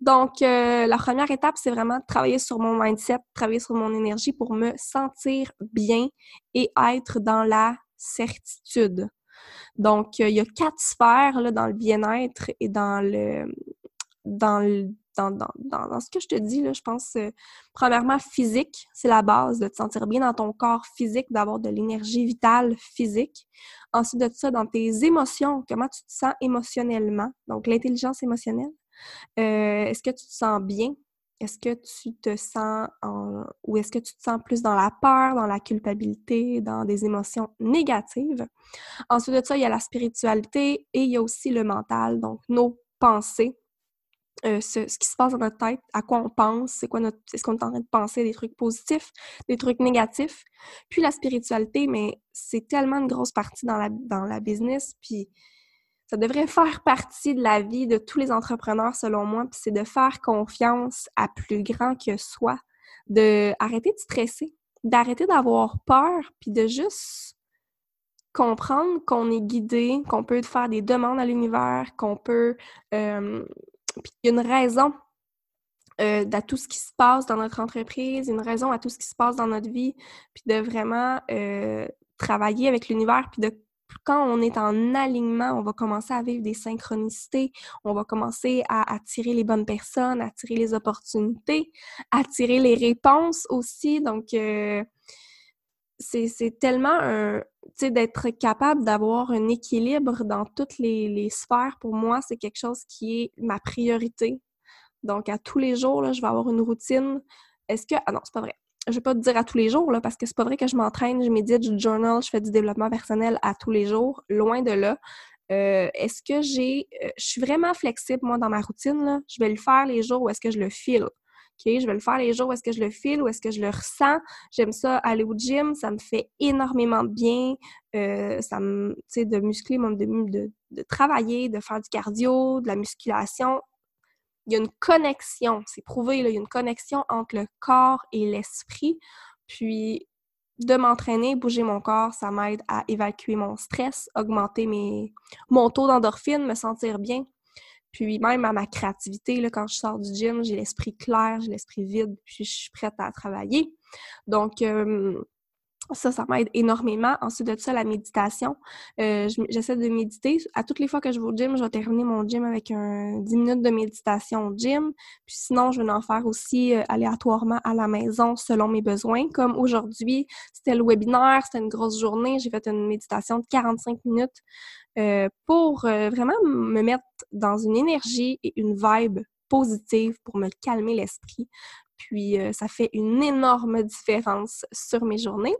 S1: Donc, euh, la première étape, c'est vraiment de travailler sur mon mindset, travailler sur mon énergie pour me sentir bien et être dans la certitude. Donc, euh, il y a quatre sphères dans le bien-être et dans le dans dans, dans, ce que je te dis, je pense, euh, premièrement, physique, c'est la base de te sentir bien dans ton corps physique, d'avoir de l'énergie vitale physique. Ensuite de ça, dans tes émotions, comment tu te sens émotionnellement, donc l'intelligence émotionnelle. Euh, est-ce que tu te sens bien? Est-ce que tu te sens en... ou est-ce que tu te sens plus dans la peur, dans la culpabilité, dans des émotions négatives? Ensuite de ça, il y a la spiritualité et il y a aussi le mental, donc nos pensées, euh, ce, qui se passe dans notre tête, à quoi on pense, c'est quoi notre, est-ce qu'on est en train de penser des trucs positifs, des trucs négatifs? Puis la spiritualité, mais c'est tellement une grosse partie dans la, dans la business, puis ça devrait faire partie de la vie de tous les entrepreneurs, selon moi, puis c'est de faire confiance à plus grand que soi, de arrêter de stresser, d'arrêter d'avoir peur, puis de juste comprendre qu'on est guidé, qu'on peut faire des demandes à l'univers, qu'on peut... Puis il y a une raison euh, à tout ce qui se passe dans notre entreprise, une raison à tout ce qui se passe dans notre vie, puis de vraiment euh, travailler avec l'univers, puis de quand on est en alignement, on va commencer à vivre des synchronicités, on va commencer à attirer les bonnes personnes, attirer les opportunités, attirer les réponses aussi. Donc, euh, c'est tellement un, d'être capable d'avoir un équilibre dans toutes les, les sphères, pour moi, c'est quelque chose qui est ma priorité. Donc, à tous les jours, là, je vais avoir une routine. Est-ce que... Ah non, c'est pas vrai je vais pas te dire à tous les jours, là, parce que c'est pas vrai que je m'entraîne, je médite, je journal, je fais du développement personnel à tous les jours, loin de là. Euh, est-ce que j'ai. Euh, je suis vraiment flexible, moi, dans ma routine. Là? Je vais le faire les jours où est-ce que je le file. Je vais le faire les jours où est-ce que je le file, où est-ce que je le ressens. J'aime ça aller au gym, ça me fait énormément de bien. Euh, ça me, tu sais, de muscler, de travailler, de faire du cardio, de la musculation il y a une connexion, c'est prouvé, il y a une connexion entre le corps et l'esprit. Puis de m'entraîner, bouger mon corps, ça m'aide à évacuer mon stress, augmenter mes, mon taux d'endorphine, me sentir bien. Puis même à ma créativité, là, quand je sors du gym, j'ai l'esprit clair, j'ai l'esprit vide, puis je suis prête à travailler. Donc, euh, ça, ça m'aide énormément. Ensuite de ça, la méditation. Euh, j'essaie de méditer. À toutes les fois que je vais au gym, je vais terminer mon gym avec un 10 minutes de méditation au gym. Puis sinon, je vais en faire aussi euh, aléatoirement à la maison selon mes besoins. Comme aujourd'hui, c'était le webinaire, c'était une grosse journée. J'ai fait une méditation de 45 minutes euh, pour vraiment me mettre dans une énergie et une vibe positive pour me calmer l'esprit. Puis ça fait une énorme différence sur mes journées.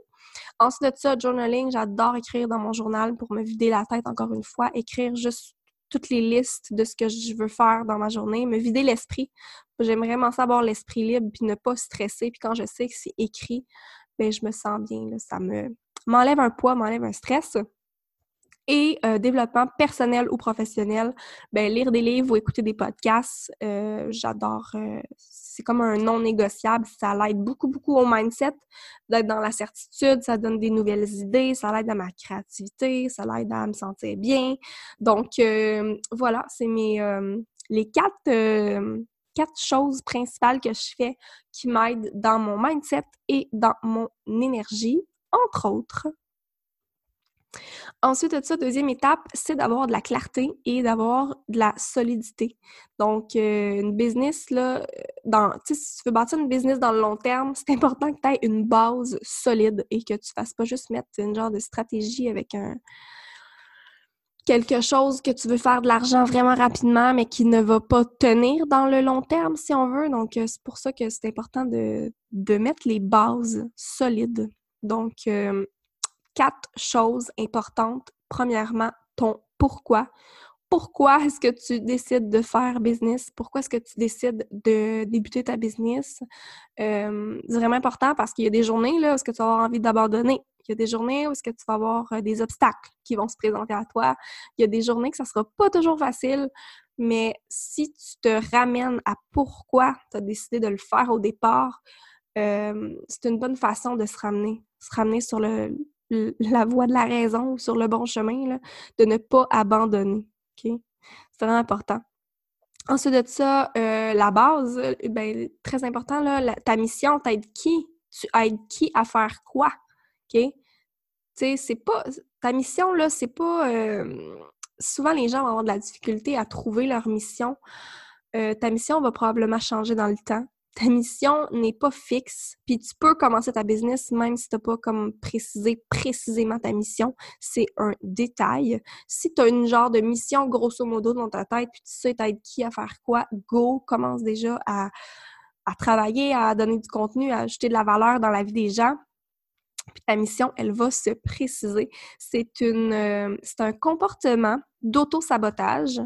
S1: Ensuite de ça, journaling, j'adore écrire dans mon journal pour me vider la tête encore une fois, écrire juste toutes les listes de ce que je veux faire dans ma journée, me vider l'esprit. J'aime vraiment savoir l'esprit libre puis ne pas stresser. Puis quand je sais que c'est écrit, ben je me sens bien. ça me m'enlève un poids, m'enlève un stress. Et euh, développement personnel ou professionnel, ben, lire des livres ou écouter des podcasts, euh, j'adore. Euh, c'est comme un non négociable. Ça l'aide beaucoup, beaucoup au mindset, d'être dans la certitude, ça donne des nouvelles idées, ça l'aide à ma créativité, ça l'aide à me sentir bien. Donc, voilà, c'est mes les quatre quatre choses principales que je fais qui m'aident dans mon mindset et dans mon énergie, entre autres. Ensuite de ça, deuxième étape, c'est d'avoir de la clarté et d'avoir de la solidité. Donc, euh, une business, là, dans, si tu veux bâtir une business dans le long terme, c'est important que tu aies une base solide et que tu fasses pas juste mettre une genre de stratégie avec un quelque chose que tu veux faire de l'argent vraiment rapidement, mais qui ne va pas tenir dans le long terme, si on veut. Donc, euh, c'est pour ça que c'est important de, de mettre les bases solides. Donc, euh, quatre choses importantes. Premièrement, ton pourquoi. Pourquoi est-ce que tu décides de faire business? Pourquoi est-ce que tu décides de débuter ta business? Euh, c'est vraiment important parce qu'il y a des journées là, où est-ce que tu vas avoir envie d'abandonner. Il y a des journées où est-ce que tu vas avoir euh, des obstacles qui vont se présenter à toi. Il y a des journées que ça sera pas toujours facile, mais si tu te ramènes à pourquoi tu as décidé de le faire au départ, euh, c'est une bonne façon de se ramener, se ramener sur le, la voie de la raison, sur le bon chemin, de ne pas abandonner. C'est vraiment important. Ensuite de ça, euh, la base, euh, ben, très important, ta mission, t'aides qui? Tu aides qui à faire quoi? OK? Tu c'est pas... Ta mission, c'est pas... Euh, souvent, les gens vont avoir de la difficulté à trouver leur mission. ta mission va probablement changer dans le temps ta mission n'est pas fixe, puis tu peux commencer ta business même si tu n'as pas comme précisé précisément ta mission. C'est un détail. Si tu as une genre de mission grosso modo dans ta tête, puis tu sais t'aider qui à faire quoi, go, commence déjà à, travailler, à donner du contenu, à ajouter de la valeur dans la vie des gens. Puis ta mission, elle va se préciser. C'est une, euh, c'est un comportement d'auto-sabotage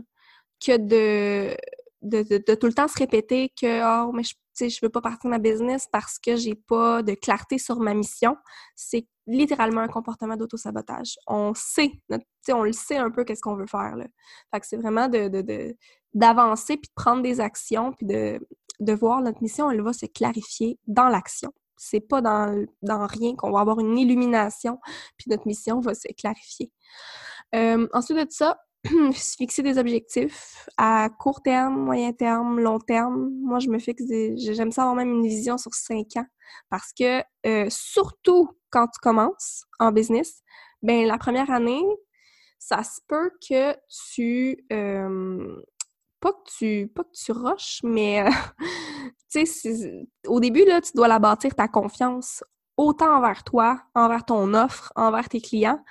S1: que de de, tout le temps se répéter que oh, mais je sais, je veux pas partir de ma business parce que j'ai pas de clarté sur ma mission, c'est littéralement un comportement d'auto-sabotage. On sait, on le sait un peu qu'est-ce qu'on veut faire. Là. Fait que c'est vraiment de, d'avancer puis de prendre des actions puis de, de voir notre mission, elle va se clarifier dans l'action. C'est pas dans, dans rien qu'on va avoir une illumination puis notre mission va se clarifier. Euh, ensuite de ça, fixer des objectifs à court terme, moyen terme, long terme. Moi, je me fixe des... J'aime ça avoir même une vision sur cinq ans parce que euh, surtout quand tu commences en business, ben la première année, ça se peut que tu... Euh, pas que tu pas que tu rushes, mais euh, tu au début, là, tu dois la bâtir ta confiance autant envers toi, envers ton offre, envers tes clients,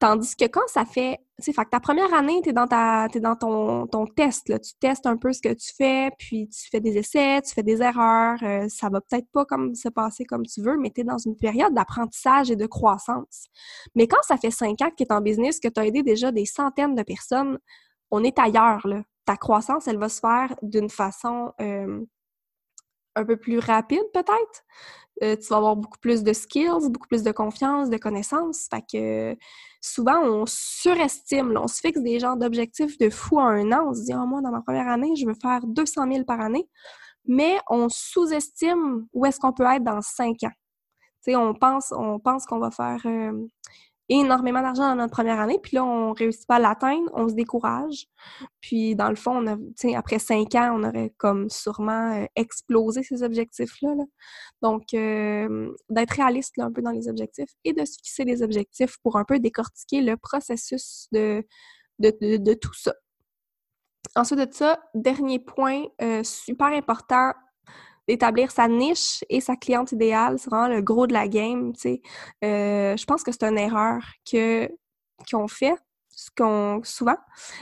S1: Tandis que quand ça fait, tu sais, fait que ta première année, tu es dans, ta, es dans ton, ton test, là. tu testes un peu ce que tu fais, puis tu fais des essais, tu fais des erreurs, euh, ça va peut-être pas comme se passer comme tu veux, mais tu es dans une période d'apprentissage et de croissance. Mais quand ça fait cinq ans que tu es en business, que tu as aidé déjà des centaines de personnes, on est ailleurs, là. Ta croissance, elle va se faire d'une façon euh, un peu plus rapide, peut-être. Euh, tu vas avoir beaucoup plus de skills, beaucoup plus de confiance, de connaissances. Fait que souvent, on surestime, on se fixe des genres d'objectifs de fou à un an. On se dit, oh, moi, dans ma première année, je veux faire 200 000 par année. Mais on sous-estime où est-ce qu'on peut être dans cinq ans. sais, on pense, on pense qu'on va faire euh, énormément d'argent dans notre première année, puis là, on réussit pas à l'atteindre, on se décourage. Puis, dans le fond, on a, après cinq ans, on aurait comme sûrement euh, explosé ces objectifs-là. Donc, euh, d'être réaliste un peu dans les objectifs et de se fixer des objectifs pour un peu décortiquer le processus de, de, tout ça. Ensuite de ça, dernier point euh, super important, d'établir sa niche et sa cliente idéale, c'est vraiment le gros de la game, tu sais. Euh, je pense que c'est une erreur que qu'ils ont fait qu'on souvent,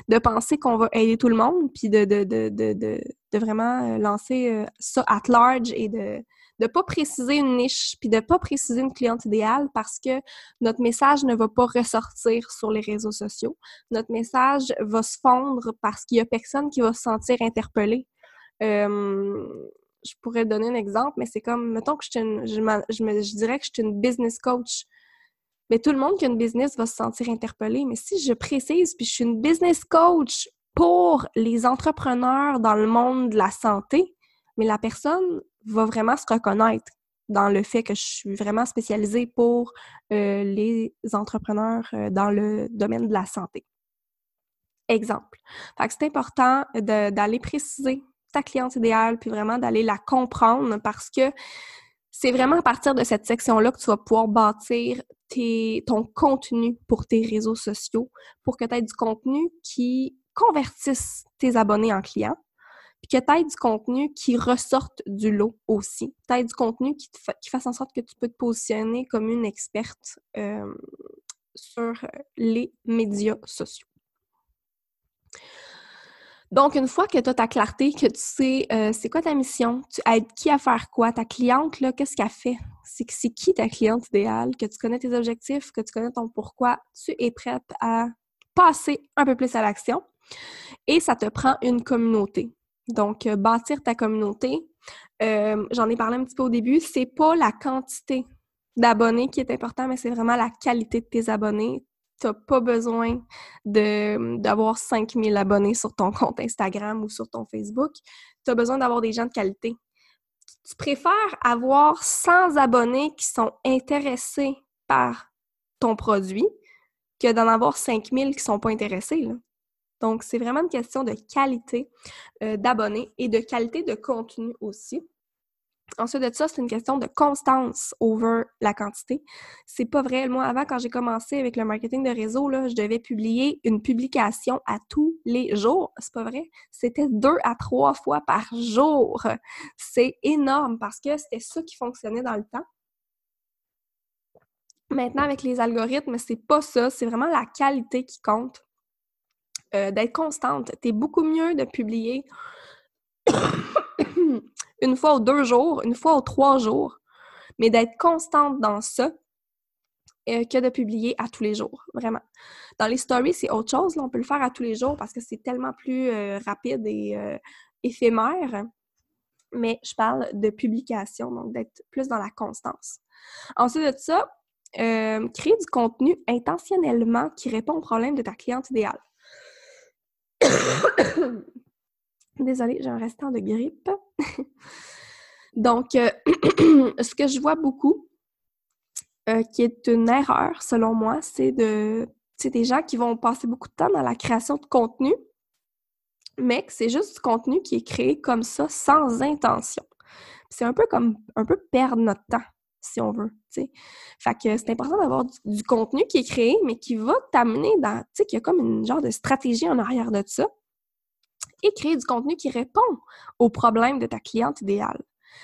S1: de penser qu'on va aider tout le monde, puis de, de, de, de, vraiment lancer ça at large et de de pas préciser une niche, puis de pas préciser une cliente idéale parce que notre message ne va pas ressortir sur les réseaux sociaux. Notre message va se fondre parce qu'il y a personne qui va se sentir interpellé. Je pourrais donner un exemple, mais c'est comme, mettons que je, une, je, je, dirais que je suis une business coach. Mais tout le monde qui a une business va se sentir interpellé. Mais si je précise, puis je suis une business coach pour les entrepreneurs dans le monde de la santé, mais la personne va vraiment se reconnaître dans le fait que je suis vraiment spécialisée pour euh, les entrepreneurs euh, dans le domaine de la santé. Exemple. Fait que c'est important d'aller préciser ta cliente idéale, puis vraiment d'aller la comprendre parce que c'est vraiment à partir de cette section-là que tu vas pouvoir bâtir ton contenu pour tes réseaux sociaux, pour que tu aies du contenu qui convertisse tes abonnés en clients, puis que tu aies du contenu qui ressorte du lot aussi. Tu aies du contenu qui, qui, fasse en sorte que tu peux te positionner comme une experte euh, sur les médias sociaux. Donc, une fois que tu as ta clarté, que tu sais euh, c'est quoi ta mission, tu aides qui à faire quoi, ta cliente, là, qu'est-ce qu'elle fait? C'est qui ta cliente idéale, que tu connais tes objectifs, que tu connais ton pourquoi, tu es prête à passer un peu plus à l'action. Et ça te prend une communauté. Donc, euh, bâtir ta communauté, euh, j'en ai parlé un petit peu au début, c'est pas la quantité d'abonnés qui est important, mais c'est vraiment la qualité de tes abonnés. Tu n'as pas besoin d'avoir 5000 abonnés sur ton compte Instagram ou sur ton Facebook. Tu as besoin d'avoir des gens de qualité. Tu préfères avoir 100 abonnés qui sont intéressés par ton produit que d'en avoir 5000 qui sont pas intéressés. Donc, c'est vraiment une question de qualité euh, d'abonnés et de qualité de contenu aussi. Ensuite de ça, c'est une question de constance over la quantité. C'est pas vrai. Moi, avant, quand j'ai commencé avec le marketing de réseau, là, je devais publier une publication à tous les jours. C'est pas vrai. C'était deux à trois fois par jour. C'est énorme parce que c'était ça qui fonctionnait dans le temps. Maintenant, avec les algorithmes, c'est pas ça. C'est vraiment la qualité qui compte. Euh, d'être constante. Tu es beaucoup mieux de publier une fois ou deux jours, une fois ou trois jours, mais d'être constante dans ça euh, que de publier à tous les jours, vraiment. Dans les stories, c'est autre chose. on peut le faire à tous les jours parce que c'est tellement plus euh, rapide et éphémère. Mais je parle de publication, donc d'être plus dans la constance. Ensuite de ça, créer du contenu intentionnellement qui répond aux problèmes de ta cliente idéale. Désolée, j'ai un restant de grippe. Donc, euh, ce que je vois beaucoup, euh, qui est une erreur selon moi, c'est de des gens qui vont passer beaucoup de temps dans la création de contenu, mais que c'est juste du contenu qui est créé comme ça, sans intention. C'est un peu comme un peu perdre notre temps si on veut. Fait que c'est important d'avoir du, contenu qui est créé, mais qui va t'amener dans, tu sais, qu'il y a comme une genre de stratégie en arrière de ça, et créer du contenu qui répond aux problèmes de ta cliente idéale.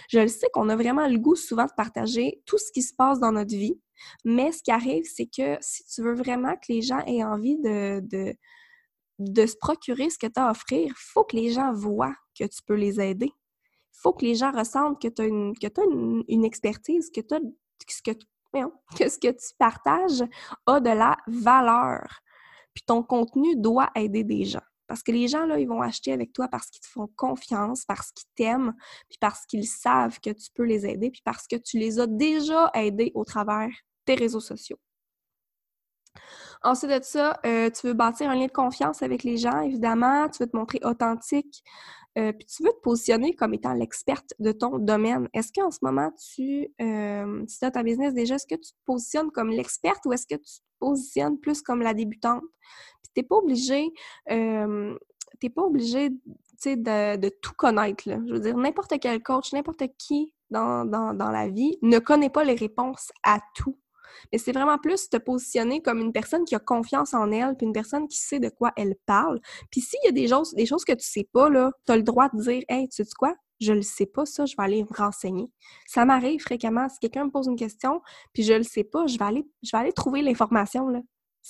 S1: Je le sais qu'on a vraiment le goût souvent de partager tout ce qui se passe dans notre vie, mais ce qui arrive, c'est que si tu veux vraiment que les gens aient envie de, se procurer ce que tu as à offrir, il faut que les gens voient que tu peux les aider faut que les gens ressentent que tu as, une, expertise, que, que ce que tu partages a de la valeur. Puis ton contenu doit aider des gens. Parce que les gens, là, ils vont acheter avec toi parce qu'ils te font confiance, parce qu'ils t'aiment, puis parce qu'ils savent que tu peux les aider, puis parce que tu les as déjà aidés au travers tes réseaux sociaux. Ensuite de ça, euh, tu veux bâtir un lien de confiance avec les gens, évidemment. Tu veux te montrer authentique. Euh, puis tu veux te positionner comme étant l'experte de ton domaine. Est-ce qu'en ce moment, tu, euh, si tu as ta business déjà, est-ce que tu te positionnes comme l'experte ou est-ce que tu te positionnes plus comme la débutante? N'es pas obligé, euh, pas obligé de, de, tout connaître. Je veux dire, n'importe quel coach, n'importe qui dans, dans la vie ne connaît pas les réponses à tout. Mais c'est vraiment plus te positionner comme une personne qui a confiance en elle, puis une personne qui sait de quoi elle parle. Puis s'il y a des choses, des choses que tu sais pas, là, tu as le droit de dire Hey, tu sais quoi? Je le sais pas, ça, je vais aller me renseigner. Ça m'arrive fréquemment. Si quelqu'un me pose une question, puis je le sais pas, je vais aller, je vais aller trouver l'information.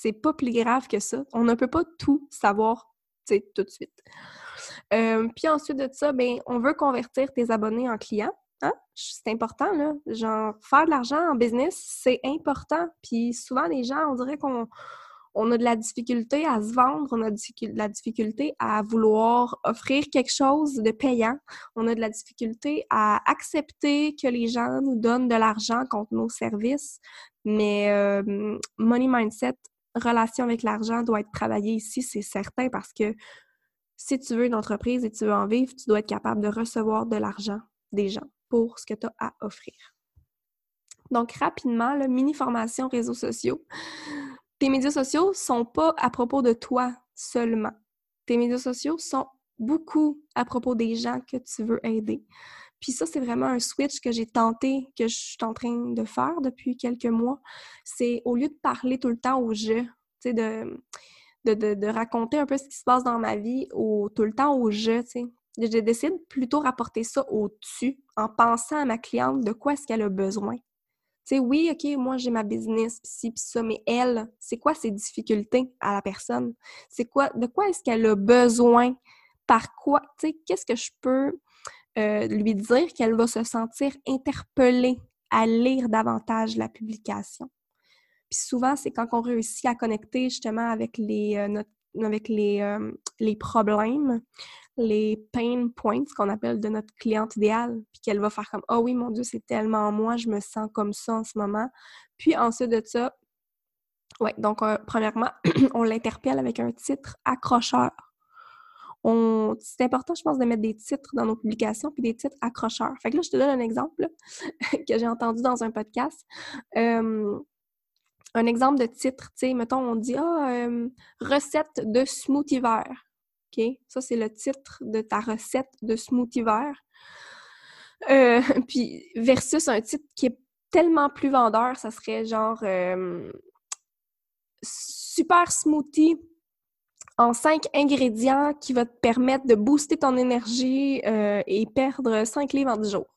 S1: C'est pas plus grave que ça. On ne peut pas tout savoir tout de suite. Euh, puis ensuite de ça, ben, on veut convertir tes abonnés en clients. Hein? C'est important, là. Genre, faire de l'argent en business, c'est important. Puis souvent, les gens, on dirait qu'on on a de la difficulté à se vendre, on a de la difficulté à vouloir offrir quelque chose de payant, on a de la difficulté à accepter que les gens nous donnent de l'argent contre nos services. Mais euh, money mindset, relation avec l'argent doit être travaillé ici, c'est certain, parce que si tu veux une entreprise et tu veux en vivre, tu dois être capable de recevoir de l'argent des gens pour ce que tu as à offrir. Donc, rapidement, le mini formation réseaux sociaux. Tes médias sociaux sont pas à propos de toi seulement. Tes médias sociaux sont beaucoup à propos des gens que tu veux aider. Puis ça, c'est vraiment un switch que j'ai tenté, que je suis en train de faire depuis quelques mois. C'est au lieu de parler tout le temps au jeu, tu de, raconter un peu ce qui se passe dans ma vie au, tout le temps au jeu, tu sais. J'ai décidé de plutôt rapporter ça au-dessus en pensant à ma cliente de quoi est-ce qu'elle a besoin. Tu sais, oui, OK, moi j'ai ma business, pis ci, pis ça, mais elle, c'est quoi ses difficultés à la personne? C'est quoi, de quoi est-ce qu'elle a besoin? Par quoi? Tu sais, qu'est-ce que je peux euh, lui dire qu'elle va se sentir interpellée à lire davantage la publication. Puis souvent, c'est quand on réussit à connecter justement avec les, euh, euh, problèmes, les pain points qu'on appelle de notre cliente idéale, puis qu'elle va faire comme « Oh oui, mon Dieu, c'est tellement moi, je me sens comme ça en ce moment. » Puis ensuite de ça, ouais, donc premièrement, on l'interpelle avec un titre accrocheur c'est important, je pense, de mettre des titres dans nos publications, puis des titres accrocheurs. Fait que là, je te donne un exemple que j'ai entendu dans un podcast. un exemple de titre, tu sais, mettons, on dit Ah, recette de smoothie vert. OK? Ça, c'est le titre de ta recette de smoothie vert. Euh, puis versus un titre qui est tellement plus vendeur, ça serait genre super smoothie en cinq ingrédients qui vont te permettre de booster ton énergie euh, et perdre 5 livres en 10 jours.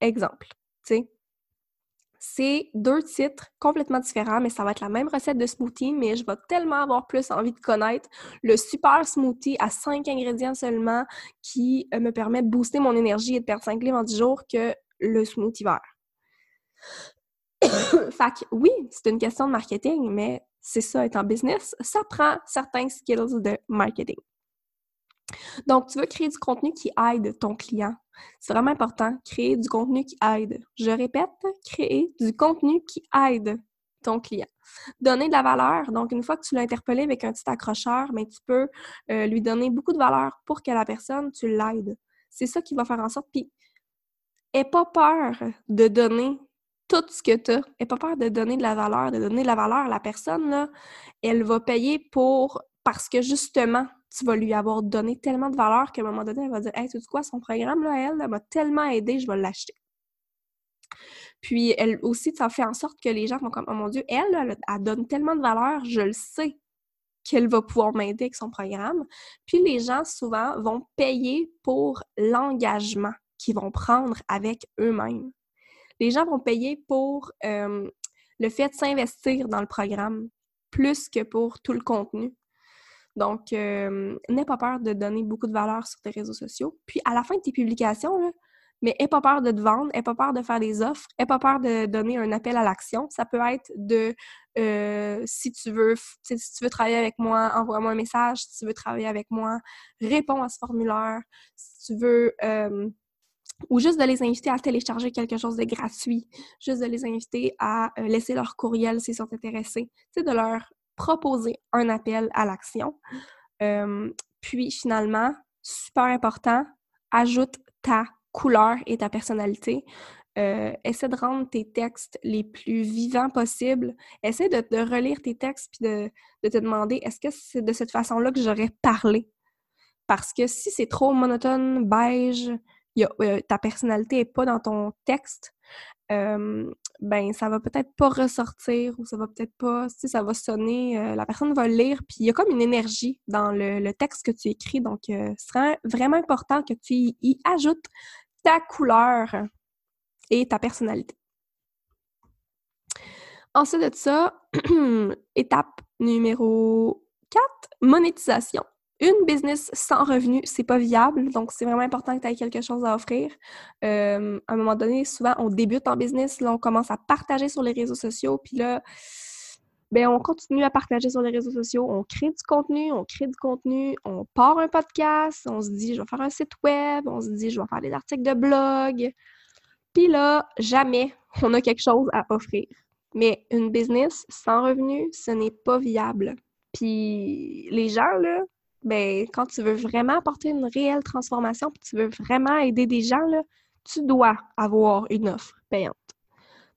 S1: Exemple, tu sais. C'est deux titres complètement différents, mais ça va être la même recette de smoothie, mais je vais tellement avoir plus envie de connaître le super smoothie à cinq ingrédients seulement qui euh, me permet de booster mon énergie et de perdre 5 livres en 10 jours que le smoothie vert. fait oui, c'est une question de marketing, mais c'est ça, être en business, ça prend certains skills de marketing. Donc, tu veux créer du contenu qui aide ton client. C'est vraiment important, créer du contenu qui aide. Je répète, créer du contenu qui aide ton client. Donner de la valeur. Donc, une fois que tu l'as interpellé avec un petit accrocheur, mais tu peux euh, lui donner beaucoup de valeur pour que la personne, tu l'aides. C'est ça qui va faire en sorte. Puis, n'aie pas peur de donner tout ce que tu as. N'aie pas peur de donner de la valeur, de donner de la valeur à la personne, là, elle va payer pour parce que justement, tu vas lui avoir donné tellement de valeur qu'à un moment donné, elle va dire Hey, tu sais quoi, son programme, là, elle, m'a tellement aidé, je vais l'acheter. Puis elle aussi, ça fait en sorte que les gens vont comme Oh mon Dieu, elle, elle, elle donne tellement de valeur, je le sais qu'elle va pouvoir m'aider avec son programme. Puis les gens, souvent, vont payer pour l'engagement qu'ils vont prendre avec eux-mêmes les gens vont payer pour le fait de s'investir dans le programme plus que pour tout le contenu. Donc, n'aie pas peur de donner beaucoup de valeur sur tes réseaux sociaux. Puis, à la fin de tes publications, mais n'aie pas peur de te vendre, n'aie pas peur de faire des offres, n'aie pas peur de donner un appel à l'action. Ça peut être de si tu veux si tu veux travailler avec moi, envoie-moi un message. Si tu veux travailler avec moi, réponds à ce formulaire. Si tu veux ou juste de les inviter à télécharger quelque chose de gratuit, juste de les inviter à euh, laisser leur courriel s'ils sont intéressés, tu de leur proposer un appel à l'action. puis finalement, super important, ajoute ta couleur et ta personnalité. Euh, essaie de rendre tes textes les plus vivants possibles. Essaie de, relire tes textes puis de te demander est-ce que c'est de cette façon-là que j'aurais parlé? Parce que si c'est trop monotone, beige, euh, ta personnalité n'est pas dans ton texte, ben ça va peut-être pas ressortir ou ça va peut-être pas, si ça va sonner, euh, la personne va lire, puis il y a comme une énergie dans le, texte que tu écris, donc euh, ce serait vraiment important que tu y, ajoutes ta couleur et ta personnalité. Ensuite de ça, étape Numéro 4, monétisation. Une business sans revenu, c'est pas viable, donc c'est vraiment important que tu aies quelque chose à offrir. Euh, à un moment donné, souvent, on débute en business, on commence à partager sur les réseaux sociaux, puis là, ben, on continue à partager sur les réseaux sociaux, on crée du contenu, on crée du contenu, on part un podcast, on se dit, je vais faire un site web, on se dit, je vais faire des articles de blog. Puis là, jamais on a quelque chose à offrir. Mais une business sans revenu, ce n'est pas viable. Puis les gens, là, ben, quand tu veux vraiment apporter une réelle transformation, puis tu veux vraiment aider des gens, tu dois avoir une offre payante.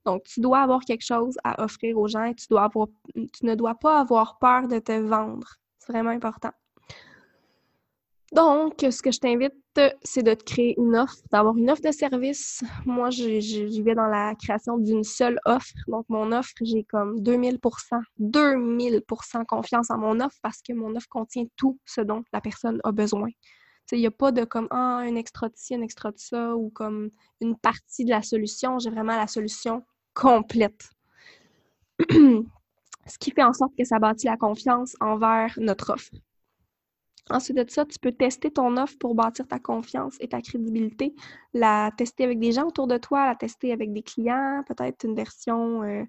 S1: Donc, tu dois avoir quelque chose à offrir aux gens et tu ne dois pas avoir peur de te vendre. C'est vraiment important. Donc, ce que je t'invite, c'est de te créer une offre, d'avoir une offre de service. Moi, j'y vais dans la création d'une seule offre. Donc, mon offre, j'ai comme 2000% 2000% confiance en mon offre parce que mon offre contient tout ce dont la personne a besoin. Il n'y a pas de comme ah, un extra de ci, un extra de ça ou comme une partie de la solution. J'ai vraiment la solution complète. ce qui fait en sorte que ça bâtit la confiance envers notre offre. Ensuite de ça, tu peux tester ton offre pour bâtir ta confiance et ta crédibilité, la tester avec des gens autour de toi, la tester avec des clients, peut-être une version, euh,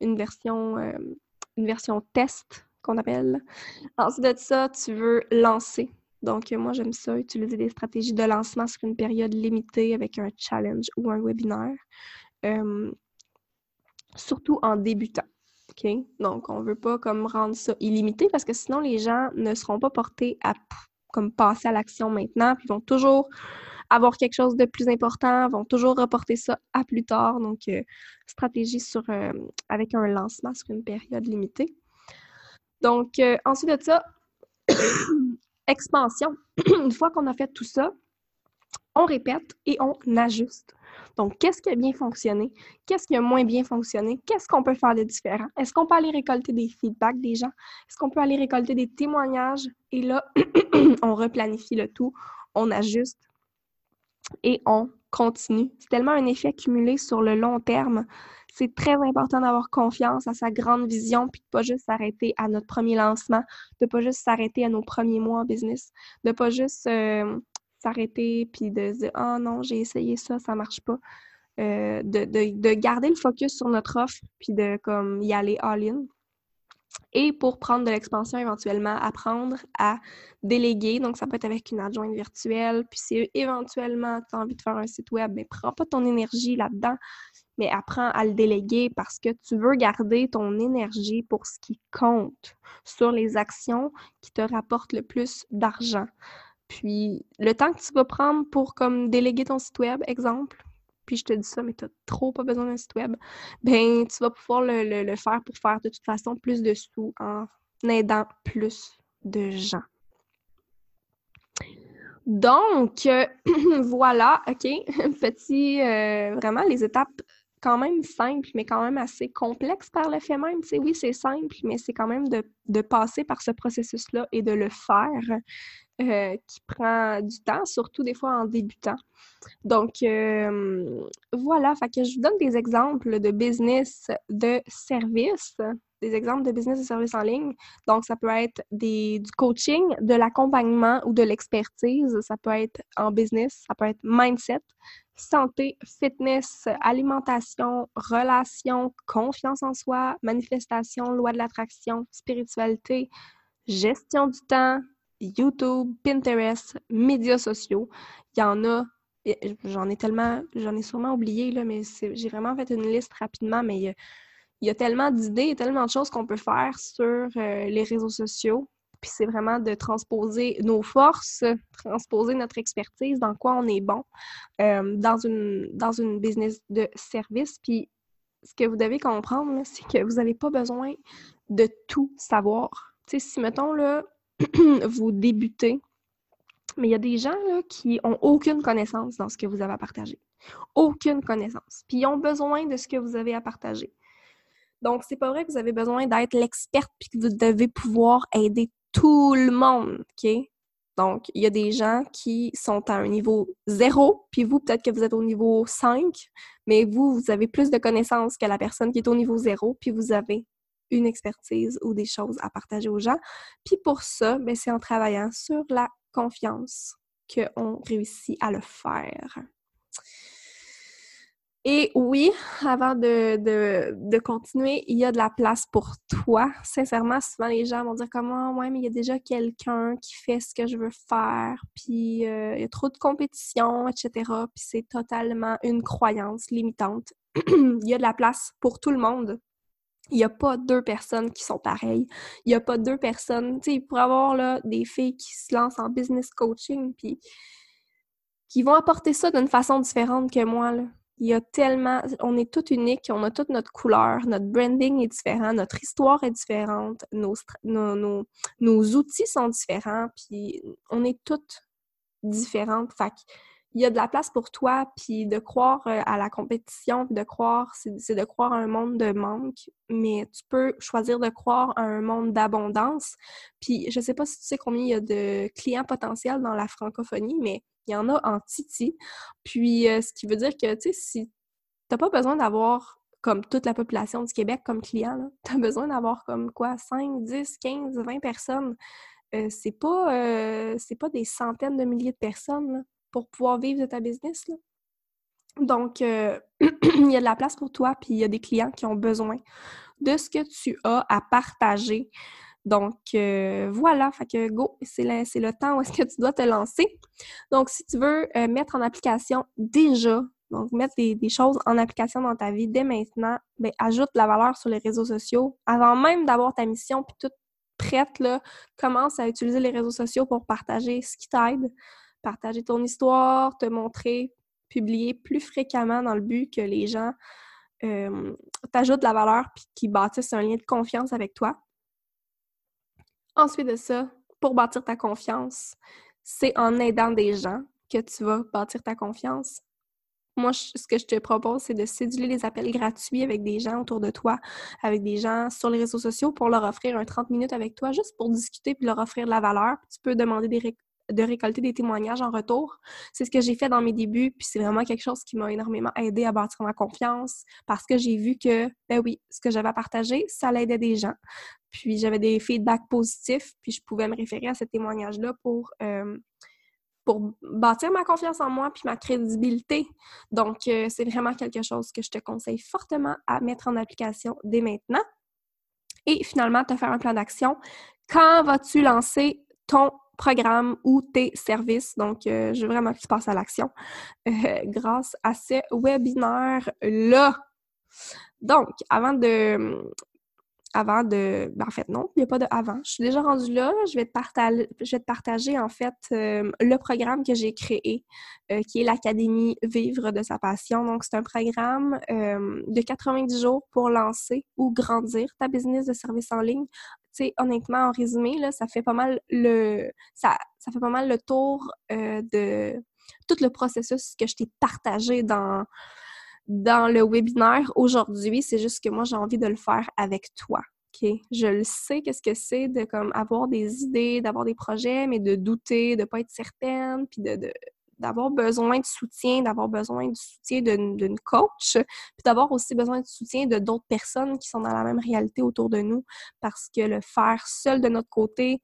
S1: une version, euh, une version test qu'on appelle. Ensuite de ça, tu veux lancer. Donc, moi, j'aime ça, utiliser des stratégies de lancement sur une période limitée avec un challenge ou un webinaire, euh, surtout en débutant. Donc, on ne veut pas comme rendre ça illimité parce que sinon, les gens ne seront pas portés à comme passer à l'action maintenant, puis vont toujours avoir quelque chose de plus important, vont toujours reporter ça à plus tard. Donc, euh, stratégie euh, avec un lancement sur une période limitée. Donc, euh, ensuite de ça, expansion. une fois qu'on a fait tout ça, on répète et on ajuste. Donc, qu'est-ce qui a bien fonctionné? Qu'est-ce qui a moins bien fonctionné? Qu'est-ce qu'on peut faire de différent? Est-ce qu'on peut aller récolter des feedbacks des gens? Est-ce qu'on peut aller récolter des témoignages? Et là, on replanifie le tout, on ajuste et on continue. C'est tellement un effet cumulé sur le long terme. C'est très important d'avoir confiance à sa grande vision, puis de pas juste s'arrêter à notre premier lancement, de pas juste s'arrêter à nos premiers mois en business, de pas juste euh, s'arrêter puis de se dire oh non, j'ai essayé ça, ça marche pas. Euh, de, garder le focus sur notre offre puis de comme y aller all-in. Et pour prendre de l'expansion, éventuellement, apprendre à déléguer. Donc, ça peut être avec une adjointe virtuelle. Puis, si éventuellement tu as envie de faire un site web, mais prends pas ton énergie là-dedans, mais apprends à le déléguer parce que tu veux garder ton énergie pour ce qui compte sur les actions qui te rapportent le plus d'argent. Puis le temps que tu vas prendre pour comme déléguer ton site web, exemple, puis je te dis ça, mais tu n'as trop pas besoin d'un site web, ben tu vas pouvoir le, faire pour faire de toute façon plus de sous en aidant plus de gens. Donc, voilà, OK, petit, euh, vraiment les étapes quand même simples, mais quand même assez complexes par le fait même. Oui, c'est simple, mais c'est quand même de, de, passer par ce processus-là et de le faire euh, qui prend du temps, surtout des fois en débutant. Donc, euh, voilà, fait je vous donne des exemples de business de service, des exemples de business de service en ligne. Donc, ça peut être du coaching, de l'accompagnement ou de l'expertise. Ça peut être en business, ça peut être mindset, santé, fitness, alimentation, relations, confiance en soi, manifestation, loi de l'attraction, spiritualité, gestion du temps, YouTube, Pinterest, médias sociaux. Il y en a, j'en ai tellement, j'en ai sûrement oublié, mais j'ai vraiment fait une liste rapidement, mais il y a, tellement d'idées tellement de choses qu'on peut faire sur euh, les réseaux sociaux. Puis c'est vraiment de transposer nos forces, transposer notre expertise, dans quoi on est bon, euh, dans, une, dans une business de service. Puis ce que vous devez comprendre, c'est que vous n'avez pas besoin de tout savoir. Sais, si, mettons, là, vous débutez, mais il y a des gens qui ont aucune connaissance dans ce que vous avez à partager. Aucune connaissance. Puis ils ont besoin de ce que vous avez à partager. Donc, c'est pas vrai que vous avez besoin d'être l'experte puis que vous devez pouvoir aider tout le monde, OK? Donc, il y a des gens qui sont à un niveau zéro, puis vous, peut-être que vous êtes au niveau 5, mais vous, vous avez plus de connaissances que la personne qui est au niveau zéro, puis vous avez une expertise ou des choses à partager aux gens. Puis pour ça, ben, c'est en travaillant sur la confiance qu'on réussit à le faire. Et oui, avant de, continuer, il y a de la place pour toi. Sincèrement, souvent les gens vont dire comment, ouais, mais il y a déjà quelqu'un qui fait ce que je veux faire, puis euh, il y a trop de compétition, etc. Puis c'est totalement une croyance limitante. il y a de la place pour tout le monde. Il n'y a pas deux personnes qui sont pareilles. Il n'y a pas deux personnes. Tu sais, y avoir là, des filles qui se lancent en business coaching, puis qui vont apporter ça d'une façon différente que moi. Il y a tellement, on est tout unique, on a toute notre couleur, notre branding est différent, notre histoire est différente, nos, outils sont différents, puis on est toutes différentes. Fait il y a de la place pour toi, puis de croire euh, à la compétition, puis de croire, c'est de croire à un monde de manque, mais tu peux choisir de croire à un monde d'abondance. Puis je sais pas si tu sais combien il y a de clients potentiels dans la francophonie, mais il y en a en Titi. Puis, euh, ce qui veut dire que, tu sais, si t'as pas besoin d'avoir comme toute la population du Québec comme client, tu as besoin d'avoir comme quoi 5, 10, 15, 20 personnes. Euh, c'est pas euh, pas des centaines de milliers de personnes pour pouvoir vivre de ta business. Donc, il y a de la place pour toi, puis il y a des clients qui ont besoin de ce que tu as à partager. Donc, euh, voilà, fait que go, c'est le, temps où est-ce que tu dois te lancer. Donc, si tu veux euh, mettre en application déjà, donc mettre des, choses en application dans ta vie dès maintenant, ben, ajoute la valeur sur les réseaux sociaux. Avant même d'avoir ta mission, puis toute prête, là, commence à utiliser les réseaux sociaux pour partager ce qui t'aide, partager ton histoire, te montrer, publier plus fréquemment dans le but que les gens euh, t'ajoutent de la valeur puis qui bâtissent un lien de confiance avec toi. Ensuite de ça, pour bâtir ta confiance, c'est en aidant des gens que tu vas bâtir ta confiance. Moi, ce que je te propose, c'est de céduler les appels gratuits avec des gens autour de toi, avec des gens sur les réseaux sociaux pour leur offrir un 30 minutes avec toi, juste pour discuter puis leur offrir de la valeur. Tu peux demander des, de récolter des témoignages en retour. C'est ce que j'ai fait dans mes débuts, puis c'est vraiment quelque chose qui m'a énormément aidé à bâtir ma confiance parce que j'ai vu que, ben oui, ce que j'avais à partager, ça l'aidait des gens. Puis j'avais des feedbacks positifs, puis je pouvais me référer à ce témoignage-là pour, euh, pour bâtir ma confiance en moi puis ma crédibilité. Donc, euh, c'est vraiment quelque chose que je te conseille fortement à mettre en application dès maintenant. Et finalement, te faire un plan d'action. Quand vas-tu lancer ton programme ou tes services. Donc, euh, je veux vraiment que tu passes à l'action euh, grâce à ce webinaire-là. Donc, avant de, avant de. Ben, en fait, non, il n'y a pas de avant. Je suis déjà rendue là. Je vais te, partager, je vais partager, en fait, euh, le programme que j'ai créé, qui est l'Académie Vivre de sa passion. Donc, c'est un programme de 90 jours pour lancer ou grandir ta business de service en ligne sais, honnêtement, en résumé, ça fait pas mal le ça, fait pas mal le tour euh, de tout le processus que je t'ai partagé dans, dans le webinaire aujourd'hui. C'est juste que moi, j'ai envie de le faire avec toi. Je le sais qu'est-ce que c'est de comme avoir des idées, d'avoir des projets, mais de douter, de pas être certaine, puis de, d'avoir besoin de soutien, d'avoir besoin du soutien d'une coach, puis d'avoir aussi besoin de soutien de d'autres personnes qui sont dans la même réalité autour de nous, parce que le faire seul de notre côté,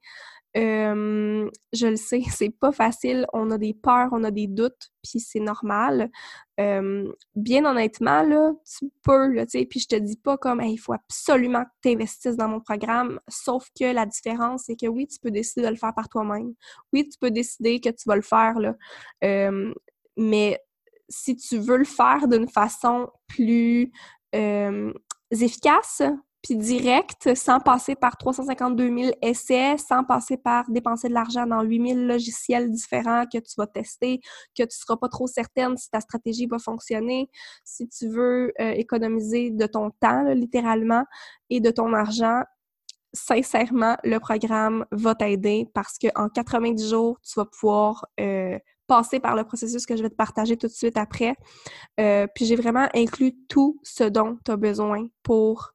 S1: je le sais, c'est pas facile. On a des peurs, on a des doutes, puis c'est normal. Bien honnêtement, là, tu peux, tu sais, puis je te dis pas comme il faut absolument que tu investisses dans mon programme, sauf que la différence, c'est que oui, tu peux décider de le faire par toi-même. Oui, tu peux décider que tu vas le faire, mais si tu veux le faire d'une façon plus efficace, puis direct, sans passer par 352 000 essais, sans passer par dépenser de l'argent dans 8 000 logiciels différents que tu vas tester, que tu ne seras pas trop certaine si ta stratégie va fonctionner, si tu veux euh, économiser de ton temps, littéralement, et de ton argent, sincèrement, le programme va t'aider parce qu'en 90 jours, tu vas pouvoir euh, passer par le processus que je vais te partager tout de suite après. Euh, puis j'ai vraiment inclus tout ce dont tu as besoin pour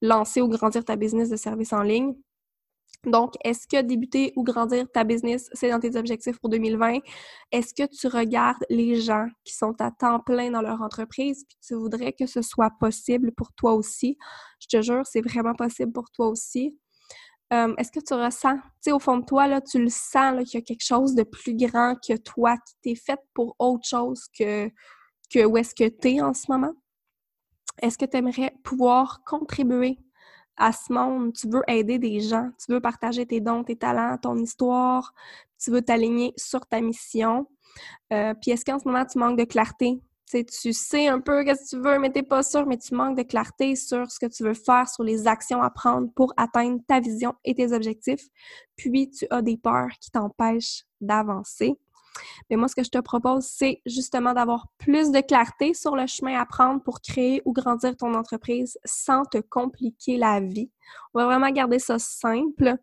S1: lancer ou grandir ta business de service en ligne. Donc, est-ce que débuter ou grandir ta business, c'est dans tes objectifs pour 2020? Est-ce que tu regardes les gens qui sont à temps plein dans leur entreprise puis tu voudrais que ce soit possible pour toi aussi? Je te jure, c'est vraiment possible pour toi aussi. Euh, est-ce que tu ressens, tu sais, au fond de toi, tu le sens qu'il y a quelque chose de plus grand que toi qui t'est fait pour autre chose que, que où est-ce que tu es en ce moment? Est-ce que tu aimerais pouvoir contribuer à ce monde, tu veux aider des gens, tu veux partager tes dons, tes talents, ton histoire, tu veux t'aligner sur ta mission. Euh, puis est-ce qu'en ce moment, tu manques de clarté? tu sais un peu ce que tu veux, mais tu n'es pas sûr, mais tu manques de clarté sur ce que tu veux faire, sur les actions à prendre pour atteindre ta vision et tes objectifs. Puis tu as des peurs qui t'empêchent d'avancer. Mais moi, ce que je te propose, c'est justement d'avoir plus de clarté sur le chemin à prendre pour créer ou grandir ton entreprise sans te compliquer la vie. On va vraiment garder ça simple.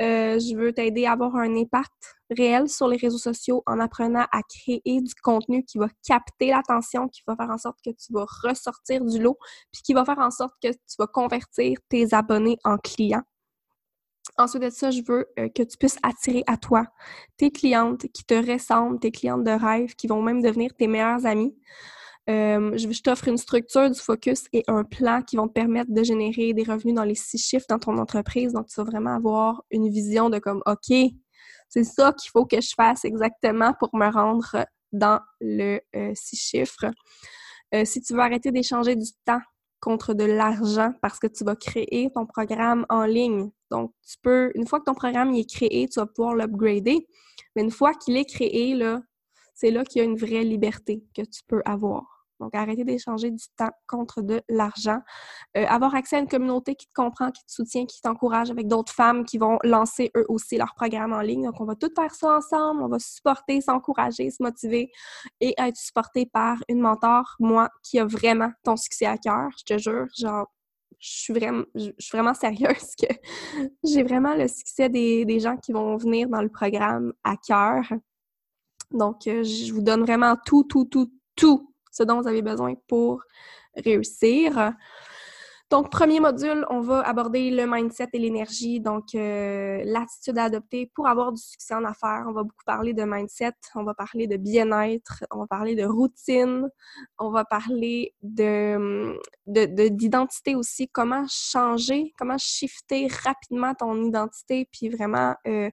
S1: Euh, je veux t'aider à avoir un impact réel sur les réseaux sociaux en apprenant à créer du contenu qui va capter l'attention, qui va faire en sorte que tu vas ressortir du lot, puis qui va faire en sorte que tu vas convertir tes abonnés en clients. Ensuite de ça, je veux euh, que tu puisses attirer à toi tes clientes qui te ressemblent, tes clientes de rêve, qui vont même devenir tes meilleures amies. Euh, je, t'offre une structure du focus et un plan qui vont te permettre de générer des revenus dans les six chiffres dans ton entreprise. Donc, tu vas vraiment avoir une vision de comme, OK, c'est ça qu'il faut que je fasse exactement pour me rendre dans le euh, six chiffres. si tu veux arrêter d'échanger du temps contre de l'argent parce que tu vas créer ton programme en ligne. Donc, tu peux, une fois que ton programme est créé, tu vas pouvoir l'upgrader. Mais une fois qu'il est créé, là, c'est là qu'il y a une vraie liberté que tu peux avoir. Donc, arrêter d'échanger du temps contre de l'argent. Euh, avoir accès à une communauté qui te comprend, qui te soutient, qui t'encourage avec d'autres femmes qui vont lancer eux aussi leur programme en ligne. Donc, on va tout faire ça ensemble. On va supporter, s'encourager, se motiver et être supporté par une mentor, moi, qui a vraiment ton succès à cœur. Je te jure, genre, je suis vraiment, je suis vraiment sérieuse que j'ai vraiment le succès des, des, gens qui vont venir dans le programme à cœur. Donc, euh, je vous donne vraiment tout, tout, tout, tout ce dont vous avez besoin pour réussir. Donc, premier module, on va aborder le mindset et l'énergie, donc euh, l'attitude à adopter pour avoir du succès en affaires. On va beaucoup parler de mindset, on va parler de bien-être, on va parler de routine, on va parler de d'identité aussi, comment changer, comment shifter rapidement ton identité, puis vraiment euh,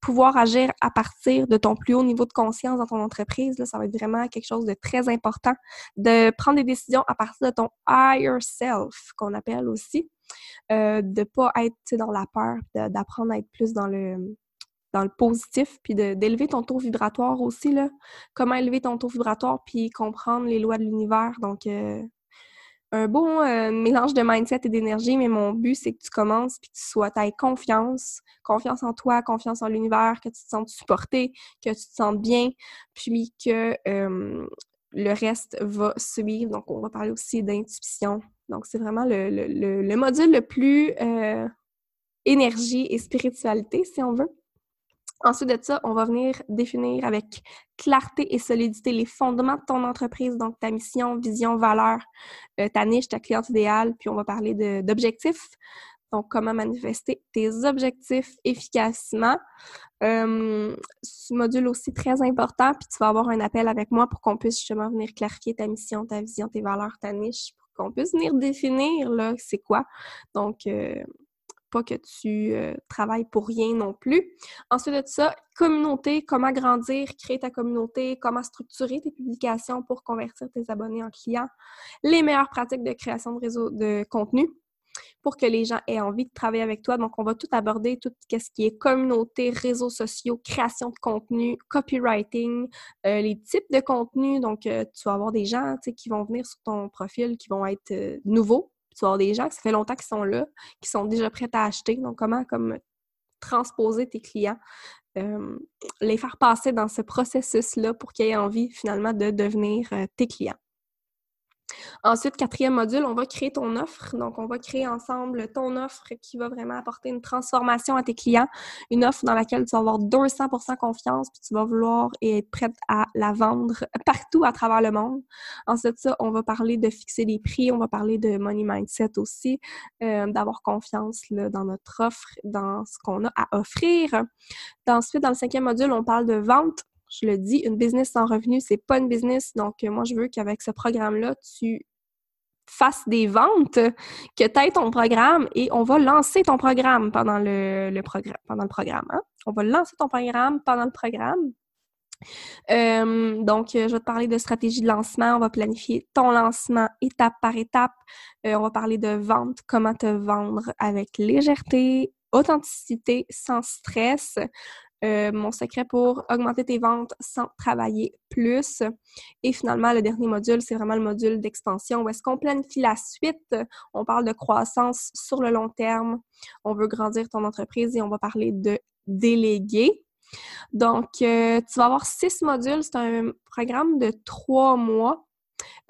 S1: pouvoir agir à partir de ton plus haut niveau de conscience dans ton entreprise, là, ça va être vraiment quelque chose de très important. De prendre des décisions à partir de ton higher self, qu'on appelle aussi. Euh, de pas être dans la peur, d'apprendre à être plus dans le dans le positif, puis d'élever ton taux vibratoire aussi. Là. Comment élever ton taux vibratoire, puis comprendre les lois de l'univers. Donc, euh, un bon euh, mélange de mindset et d'énergie, mais mon but, c'est que tu commences puis que tu sois, aies confiance, confiance en toi, confiance en l'univers, que tu te sentes supporté, que tu te sentes bien, puis que le reste va suivre. Donc, on va parler aussi d'intuition. Donc, c'est vraiment le, le, module le plus euh, énergie et spiritualité, si on veut. Ensuite de ça, on va venir définir avec clarté et solidité les fondements de ton entreprise, donc ta mission, vision, valeur, euh, ta niche, ta cliente idéale, puis on va parler d'objectifs. Donc, comment manifester tes objectifs efficacement. Euh, ce module aussi très important, puis tu vas avoir un appel avec moi pour qu'on puisse justement venir clarifier ta mission, ta vision, tes valeurs, ta niche, pour qu'on puisse venir définir là c'est quoi. Donc, euh, pas que tu euh, travailles pour rien non plus. Ensuite de ça, communauté, comment grandir, créer ta communauté, comment structurer tes publications pour convertir tes abonnés en clients, les meilleures pratiques de création de réseau de contenu pour que les gens aient envie de travailler avec toi. Donc, on va tout aborder, tout ce qui est communauté, réseaux sociaux, création de contenu, copywriting, euh, les types de contenu. Donc, euh, tu vas avoir des gens qui vont venir sur ton profil qui vont être nouveaux tu des gens qui ça fait longtemps qu'ils sont là, qui sont déjà prêts à acheter. Donc, comment comme transposer tes clients, euh, les faire passer dans ce processus-là pour qu'ils aient envie finalement de devenir euh, tes clients. Ensuite, quatrième module, on va créer ton offre. Donc, on va créer ensemble ton offre qui va vraiment apporter une transformation à tes clients, une offre dans laquelle tu vas avoir 200% confiance, puis tu vas vouloir être prête à la vendre partout à travers le monde. Ensuite, ça, on va parler de fixer des prix, on va parler de money mindset aussi, euh, d'avoir confiance dans notre offre, dans ce qu'on a à offrir. Ensuite, dans le cinquième module, on parle de vente je le dis, une business sans revenu, c'est pas une business. Donc, moi, je veux qu'avec ce programme-là, tu fasses des ventes, que tu aies ton programme et on va lancer ton programme pendant le, programme. Hein. On va lancer ton programme pendant le programme. Euh, donc, je vais te parler de stratégie de lancement. On va planifier ton lancement étape par étape. Euh, on va parler de vente, comment te vendre avec légèreté, authenticité, sans stress. Euh, mon secret pour augmenter tes ventes sans travailler plus. Et finalement, le dernier module, c'est vraiment le module d'expansion où est-ce qu'on planifie la suite. On parle de croissance sur le long terme. On veut grandir ton entreprise et on va parler de déléguer. Donc, euh, tu vas avoir six modules. C'est un programme de trois mois.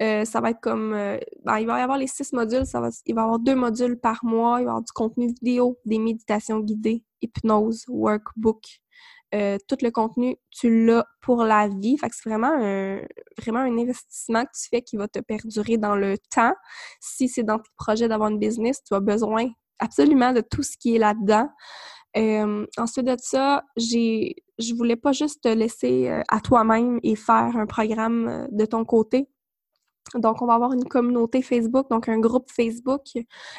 S1: Euh, ça va être comme. Ben, il va y avoir les six modules. Ça va, il va y avoir deux modules par mois. Il va y avoir du contenu vidéo, des méditations guidées, hypnose, workbook, euh, tout le contenu, tu l'as pour la vie. Fait que c'est vraiment un, vraiment un investissement que tu fais qui va te perdurer dans le temps. Si c'est dans tes projets d'avoir une business, tu as besoin absolument de tout ce qui est là-dedans. Euh, ensuite de ça, j'ai, je voulais pas juste te laisser euh, à toi-même et faire un programme de ton côté. Donc, on va avoir une communauté Facebook, donc un groupe Facebook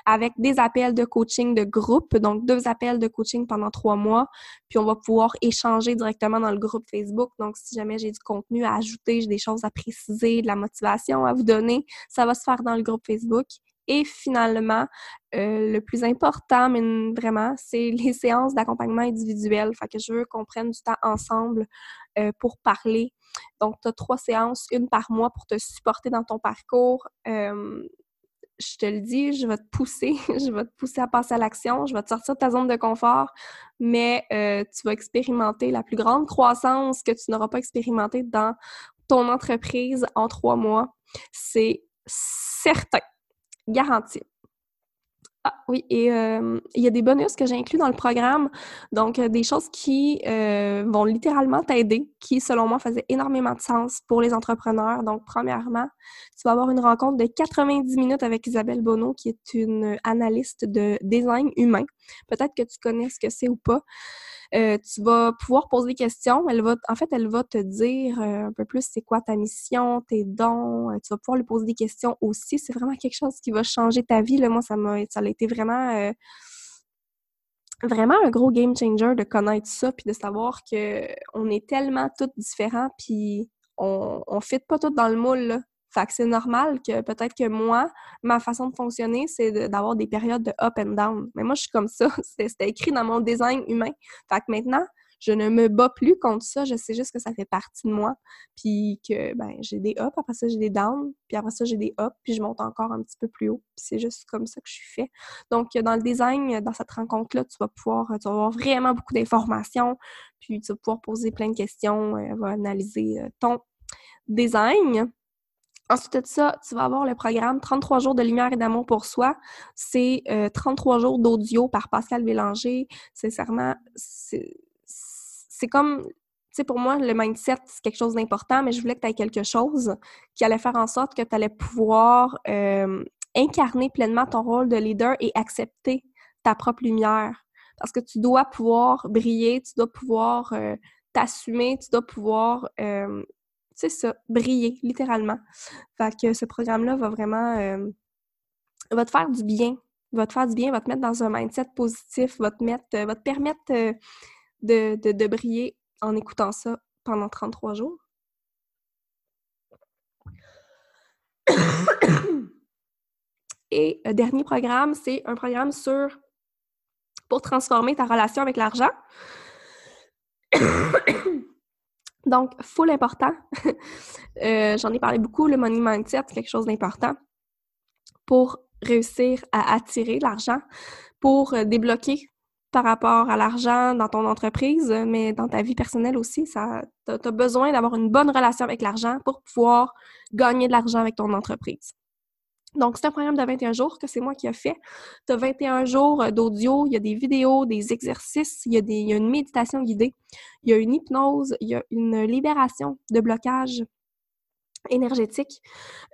S1: avec des appels de coaching de groupe, donc deux appels de coaching pendant trois mois. Puis, on va pouvoir échanger directement dans le groupe Facebook. Donc, si jamais j'ai du contenu à ajouter, j'ai des choses à préciser, de la motivation à vous donner, ça va se faire dans le groupe Facebook. Et finalement, euh, le plus important, mais vraiment, c'est les séances d'accompagnement individuel. Fait que je veux qu'on prenne du temps ensemble euh, pour parler. Donc, tu as trois séances, une par mois pour te supporter dans ton parcours. Euh, je te le dis, je vais te pousser, je vais te pousser à passer à l'action, je vais te sortir de ta zone de confort, mais tu vas expérimenter la plus grande croissance que tu n'auras pas expérimentée dans ton entreprise en trois mois. C'est certain garantie. Ah oui, et euh, il y a des bonus que j'ai inclus dans le programme, donc euh, des choses qui euh, vont littéralement t'aider, qui selon moi faisaient énormément de sens pour les entrepreneurs. Donc premièrement, tu vas avoir une rencontre de 90 minutes avec Isabelle Bonneau, qui est une analyste de design humain. Peut-être que tu connais ce que c'est ou pas. Euh, tu vas pouvoir poser des questions. Elle va, en fait, elle va te dire euh, un peu plus c'est quoi ta mission, tes dons. Euh, tu vas pouvoir lui poser des questions aussi. C'est vraiment quelque chose qui va changer ta vie. Là. Moi, ça m'a, ça a été vraiment, vraiment un gros game changer de connaître ça puis de savoir que on est tellement tous différents puis on, on fit pas tous dans le moule. Là. Fait que c'est normal que peut-être que moi, ma façon de fonctionner, c'est d'avoir des périodes de up and down. Mais moi, je suis comme ça. C'était écrit dans mon design humain. Fait que maintenant, je ne me bats plus contre ça. Je sais juste que ça fait partie de moi. Puis que ben, j'ai des ups, après ça, j'ai des downs. Puis après ça, j'ai des ups, puis je monte encore un petit peu plus haut. Puis c'est juste comme ça que je suis fait. Donc, dans le design, dans cette rencontre-là, tu vas pouvoir, tu vas avoir vraiment beaucoup d'informations. Puis tu vas pouvoir poser plein de questions. Elle va analyser euh, ton design. Ensuite de ça, tu vas avoir le programme 33 jours de lumière et d'amour pour soi. C'est 33 euh, jours d'audio par Pascal Bélanger. Sincèrement, c'est comme, tu sais, pour moi, le mindset, c'est quelque chose d'important, mais je voulais que tu aies quelque chose qui allait faire en sorte que tu allais pouvoir euh, incarner pleinement ton rôle de leader et accepter ta propre lumière. Parce que tu dois pouvoir briller, tu dois pouvoir euh, t'assumer, tu dois pouvoir c'est ça, briller, littéralement. Fait que ce programme-là va vraiment euh, va te faire du bien. Va te faire du bien, va te mettre dans un mindset positif, va te mettre, va te permettre euh, de, de, briller en écoutant ça pendant 33 jours. Et dernier programme, c'est un programme sur pour transformer ta relation avec l'argent. Donc, full important. Euh, j'en ai parlé beaucoup, le money mindset, c'est quelque chose d'important pour réussir à attirer l'argent, pour euh, débloquer par rapport à l'argent dans ton entreprise, mais dans ta vie personnelle aussi. Tu as, besoin d'avoir une bonne relation avec l'argent pour pouvoir gagner de l'argent avec ton entreprise. Donc, c'est un programme de 21 jours que c'est moi qui ai fait. Tu as 21 jours euh, d'audio, il y a des vidéos, des exercices, il y, a une méditation guidée, il y a une hypnose, il y a une libération de blocage énergétique.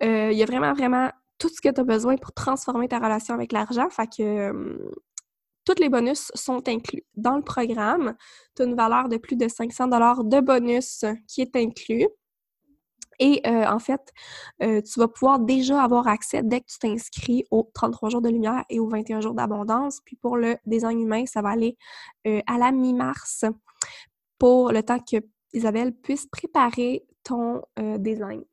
S1: Euh, il y a vraiment, vraiment tout ce que tu as besoin pour transformer ta relation avec l'argent. Fait que tous les bonus sont inclus dans le programme. Tu as une valeur de plus de 500 de bonus qui est inclus. Et euh, en fait, euh, tu vas pouvoir déjà avoir accès dès que tu t'inscris aux 33 jours de lumière et aux 21 jours d'abondance. Puis pour le design humain, ça va aller euh, à la mi-mars pour le temps que Isabelle puisse préparer ton design.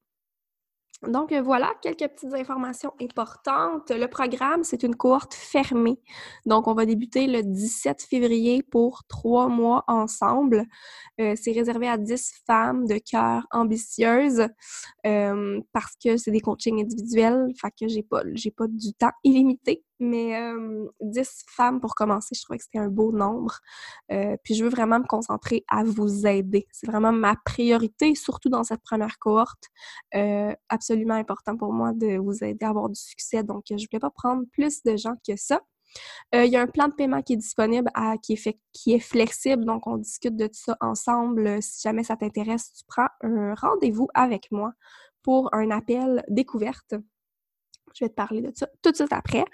S1: Donc euh, voilà, quelques petites informations importantes. Le programme, c'est une cohorte fermée. Donc on va débuter le 17 février pour trois mois ensemble. Euh, c'est réservé à 10 femmes de cœur ambitieuses euh, parce que c'est des coachings individuels. Fait que j'ai pas, j'ai pas du temps illimité mais 10 femmes pour commencer, je trouvais que c'était un beau nombre. puis je veux vraiment me concentrer à vous aider. C'est vraiment ma priorité, surtout dans cette première cohorte. absolument important pour moi de vous aider à avoir du succès. Donc, je ne voulais pas prendre plus de gens que ça. Il y a un plan de paiement qui est disponible, qui, est flexible, donc on discute de ça ensemble. Si jamais ça t'intéresse, tu prends un rendez-vous avec moi pour un appel découverte je vais te parler de ça tout de suite après.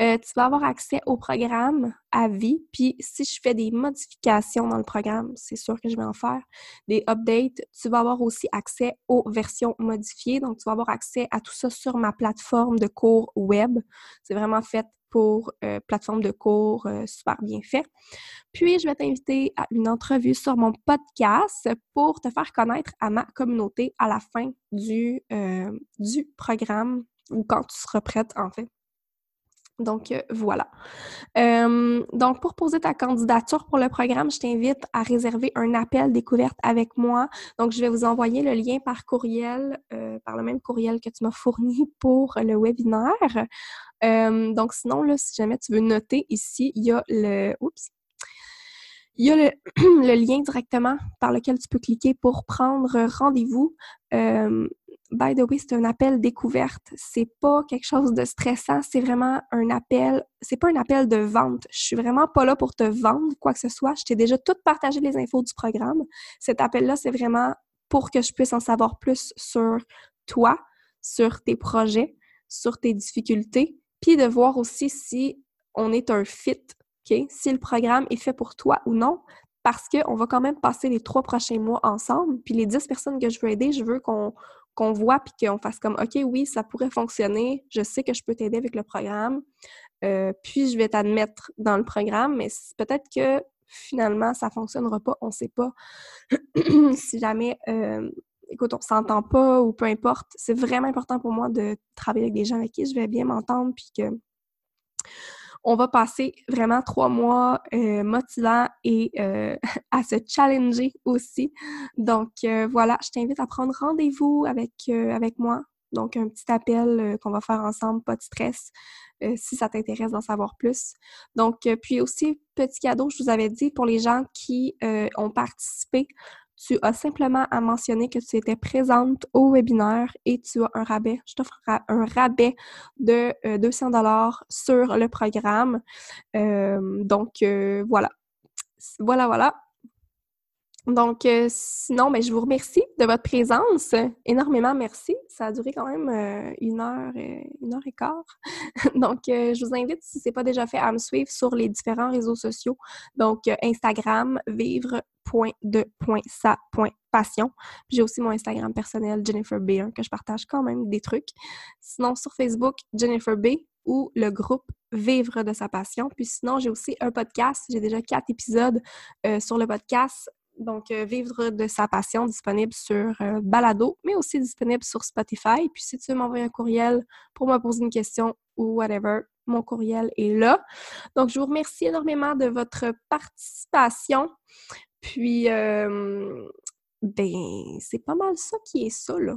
S1: Euh, tu vas avoir accès au programme à vie. Puis si je fais des modifications dans le programme, c'est sûr que je vais en faire, des updates, tu vas avoir aussi accès aux versions modifiées. Donc, tu vas avoir accès à tout ça sur ma plateforme de cours web. C'est vraiment fait pour euh, plateforme de cours euh, super bien fait. Puis, je vais t'inviter à une entrevue sur mon podcast pour te faire connaître à ma communauté à la fin du, du programme ou quand tu seras prête, en fait. Donc, euh, voilà. Euh, donc, pour poser ta candidature pour le programme, je t'invite à réserver un appel découverte avec moi. Donc, je vais vous envoyer le lien par courriel, euh, par le même courriel que tu m'as fourni pour le webinaire. donc, sinon, là, si jamais tu veux noter ici, il y a le... Oups! Il y a le, le lien directement par lequel tu peux cliquer pour prendre rendez-vous by the way, c'est un appel découverte. C'est pas quelque chose de stressant, c'est vraiment un appel, c'est pas un appel de vente. Je suis vraiment pas là pour te vendre quoi que ce soit. Je t'ai déjà tout partagé les infos du programme. Cet appel-là, c'est vraiment pour que je puisse en savoir plus sur toi, sur tes projets, sur tes difficultés, puis de voir aussi si on est un fit? Si le programme est fait pour toi ou non, parce qu'on va quand même passer les trois prochains mois ensemble. Puis les dix personnes que je veux aider, je veux qu'on qu'on voit puis qu'on fasse comme OK, oui, ça pourrait fonctionner, je sais que je peux t'aider avec le programme, euh, puis je vais t'admettre dans le programme, mais peut-être que finalement ça fonctionnera pas, on ne sait pas. si jamais, euh, écoute, on s'entend pas ou peu importe, c'est vraiment important pour moi de travailler avec des gens avec qui je vais bien m'entendre puis que on va passer vraiment trois mois euh, motivants et euh, à se challenger aussi. Donc euh, voilà, je t'invite à prendre rendez-vous avec, avec moi. Donc un petit appel qu'on va faire ensemble, pas de stress, si ça t'intéresse d'en savoir plus. Donc, puis aussi, petit cadeau, je vous avais dit, pour les gens qui ont participé tu as simplement à mentionner que tu étais présente au webinaire et tu as un rabais. Je t'offre un rabais de 200 euh, dollars sur le programme. Euh, donc, euh, voilà. Voilà, voilà. Donc, euh, sinon, ben, je vous remercie de votre présence. Énormément merci. Ça a duré quand même euh, une heure, euh, une heure et quart. Donc, je vous invite, si ce n'est pas déjà fait, à me suivre sur les différents réseaux sociaux. Donc, Instagram, vivre.de.sa.passion. J'ai aussi mon Instagram personnel, Jennifer B1, que je partage quand même des trucs. Sinon, sur Facebook, Jennifer B ou le groupe Vivre de sa passion. Puis sinon, j'ai aussi un podcast. J'ai déjà quatre épisodes sur le podcast donc, euh, Vivre de sa passion, disponible sur euh, Balado, mais aussi disponible sur Spotify. Puis, si tu veux m'envoyer un courriel pour me poser une question ou whatever, mon courriel est là. Donc, je vous remercie énormément de votre participation. Puis, euh, ben, c'est pas mal ça qui est ça, là.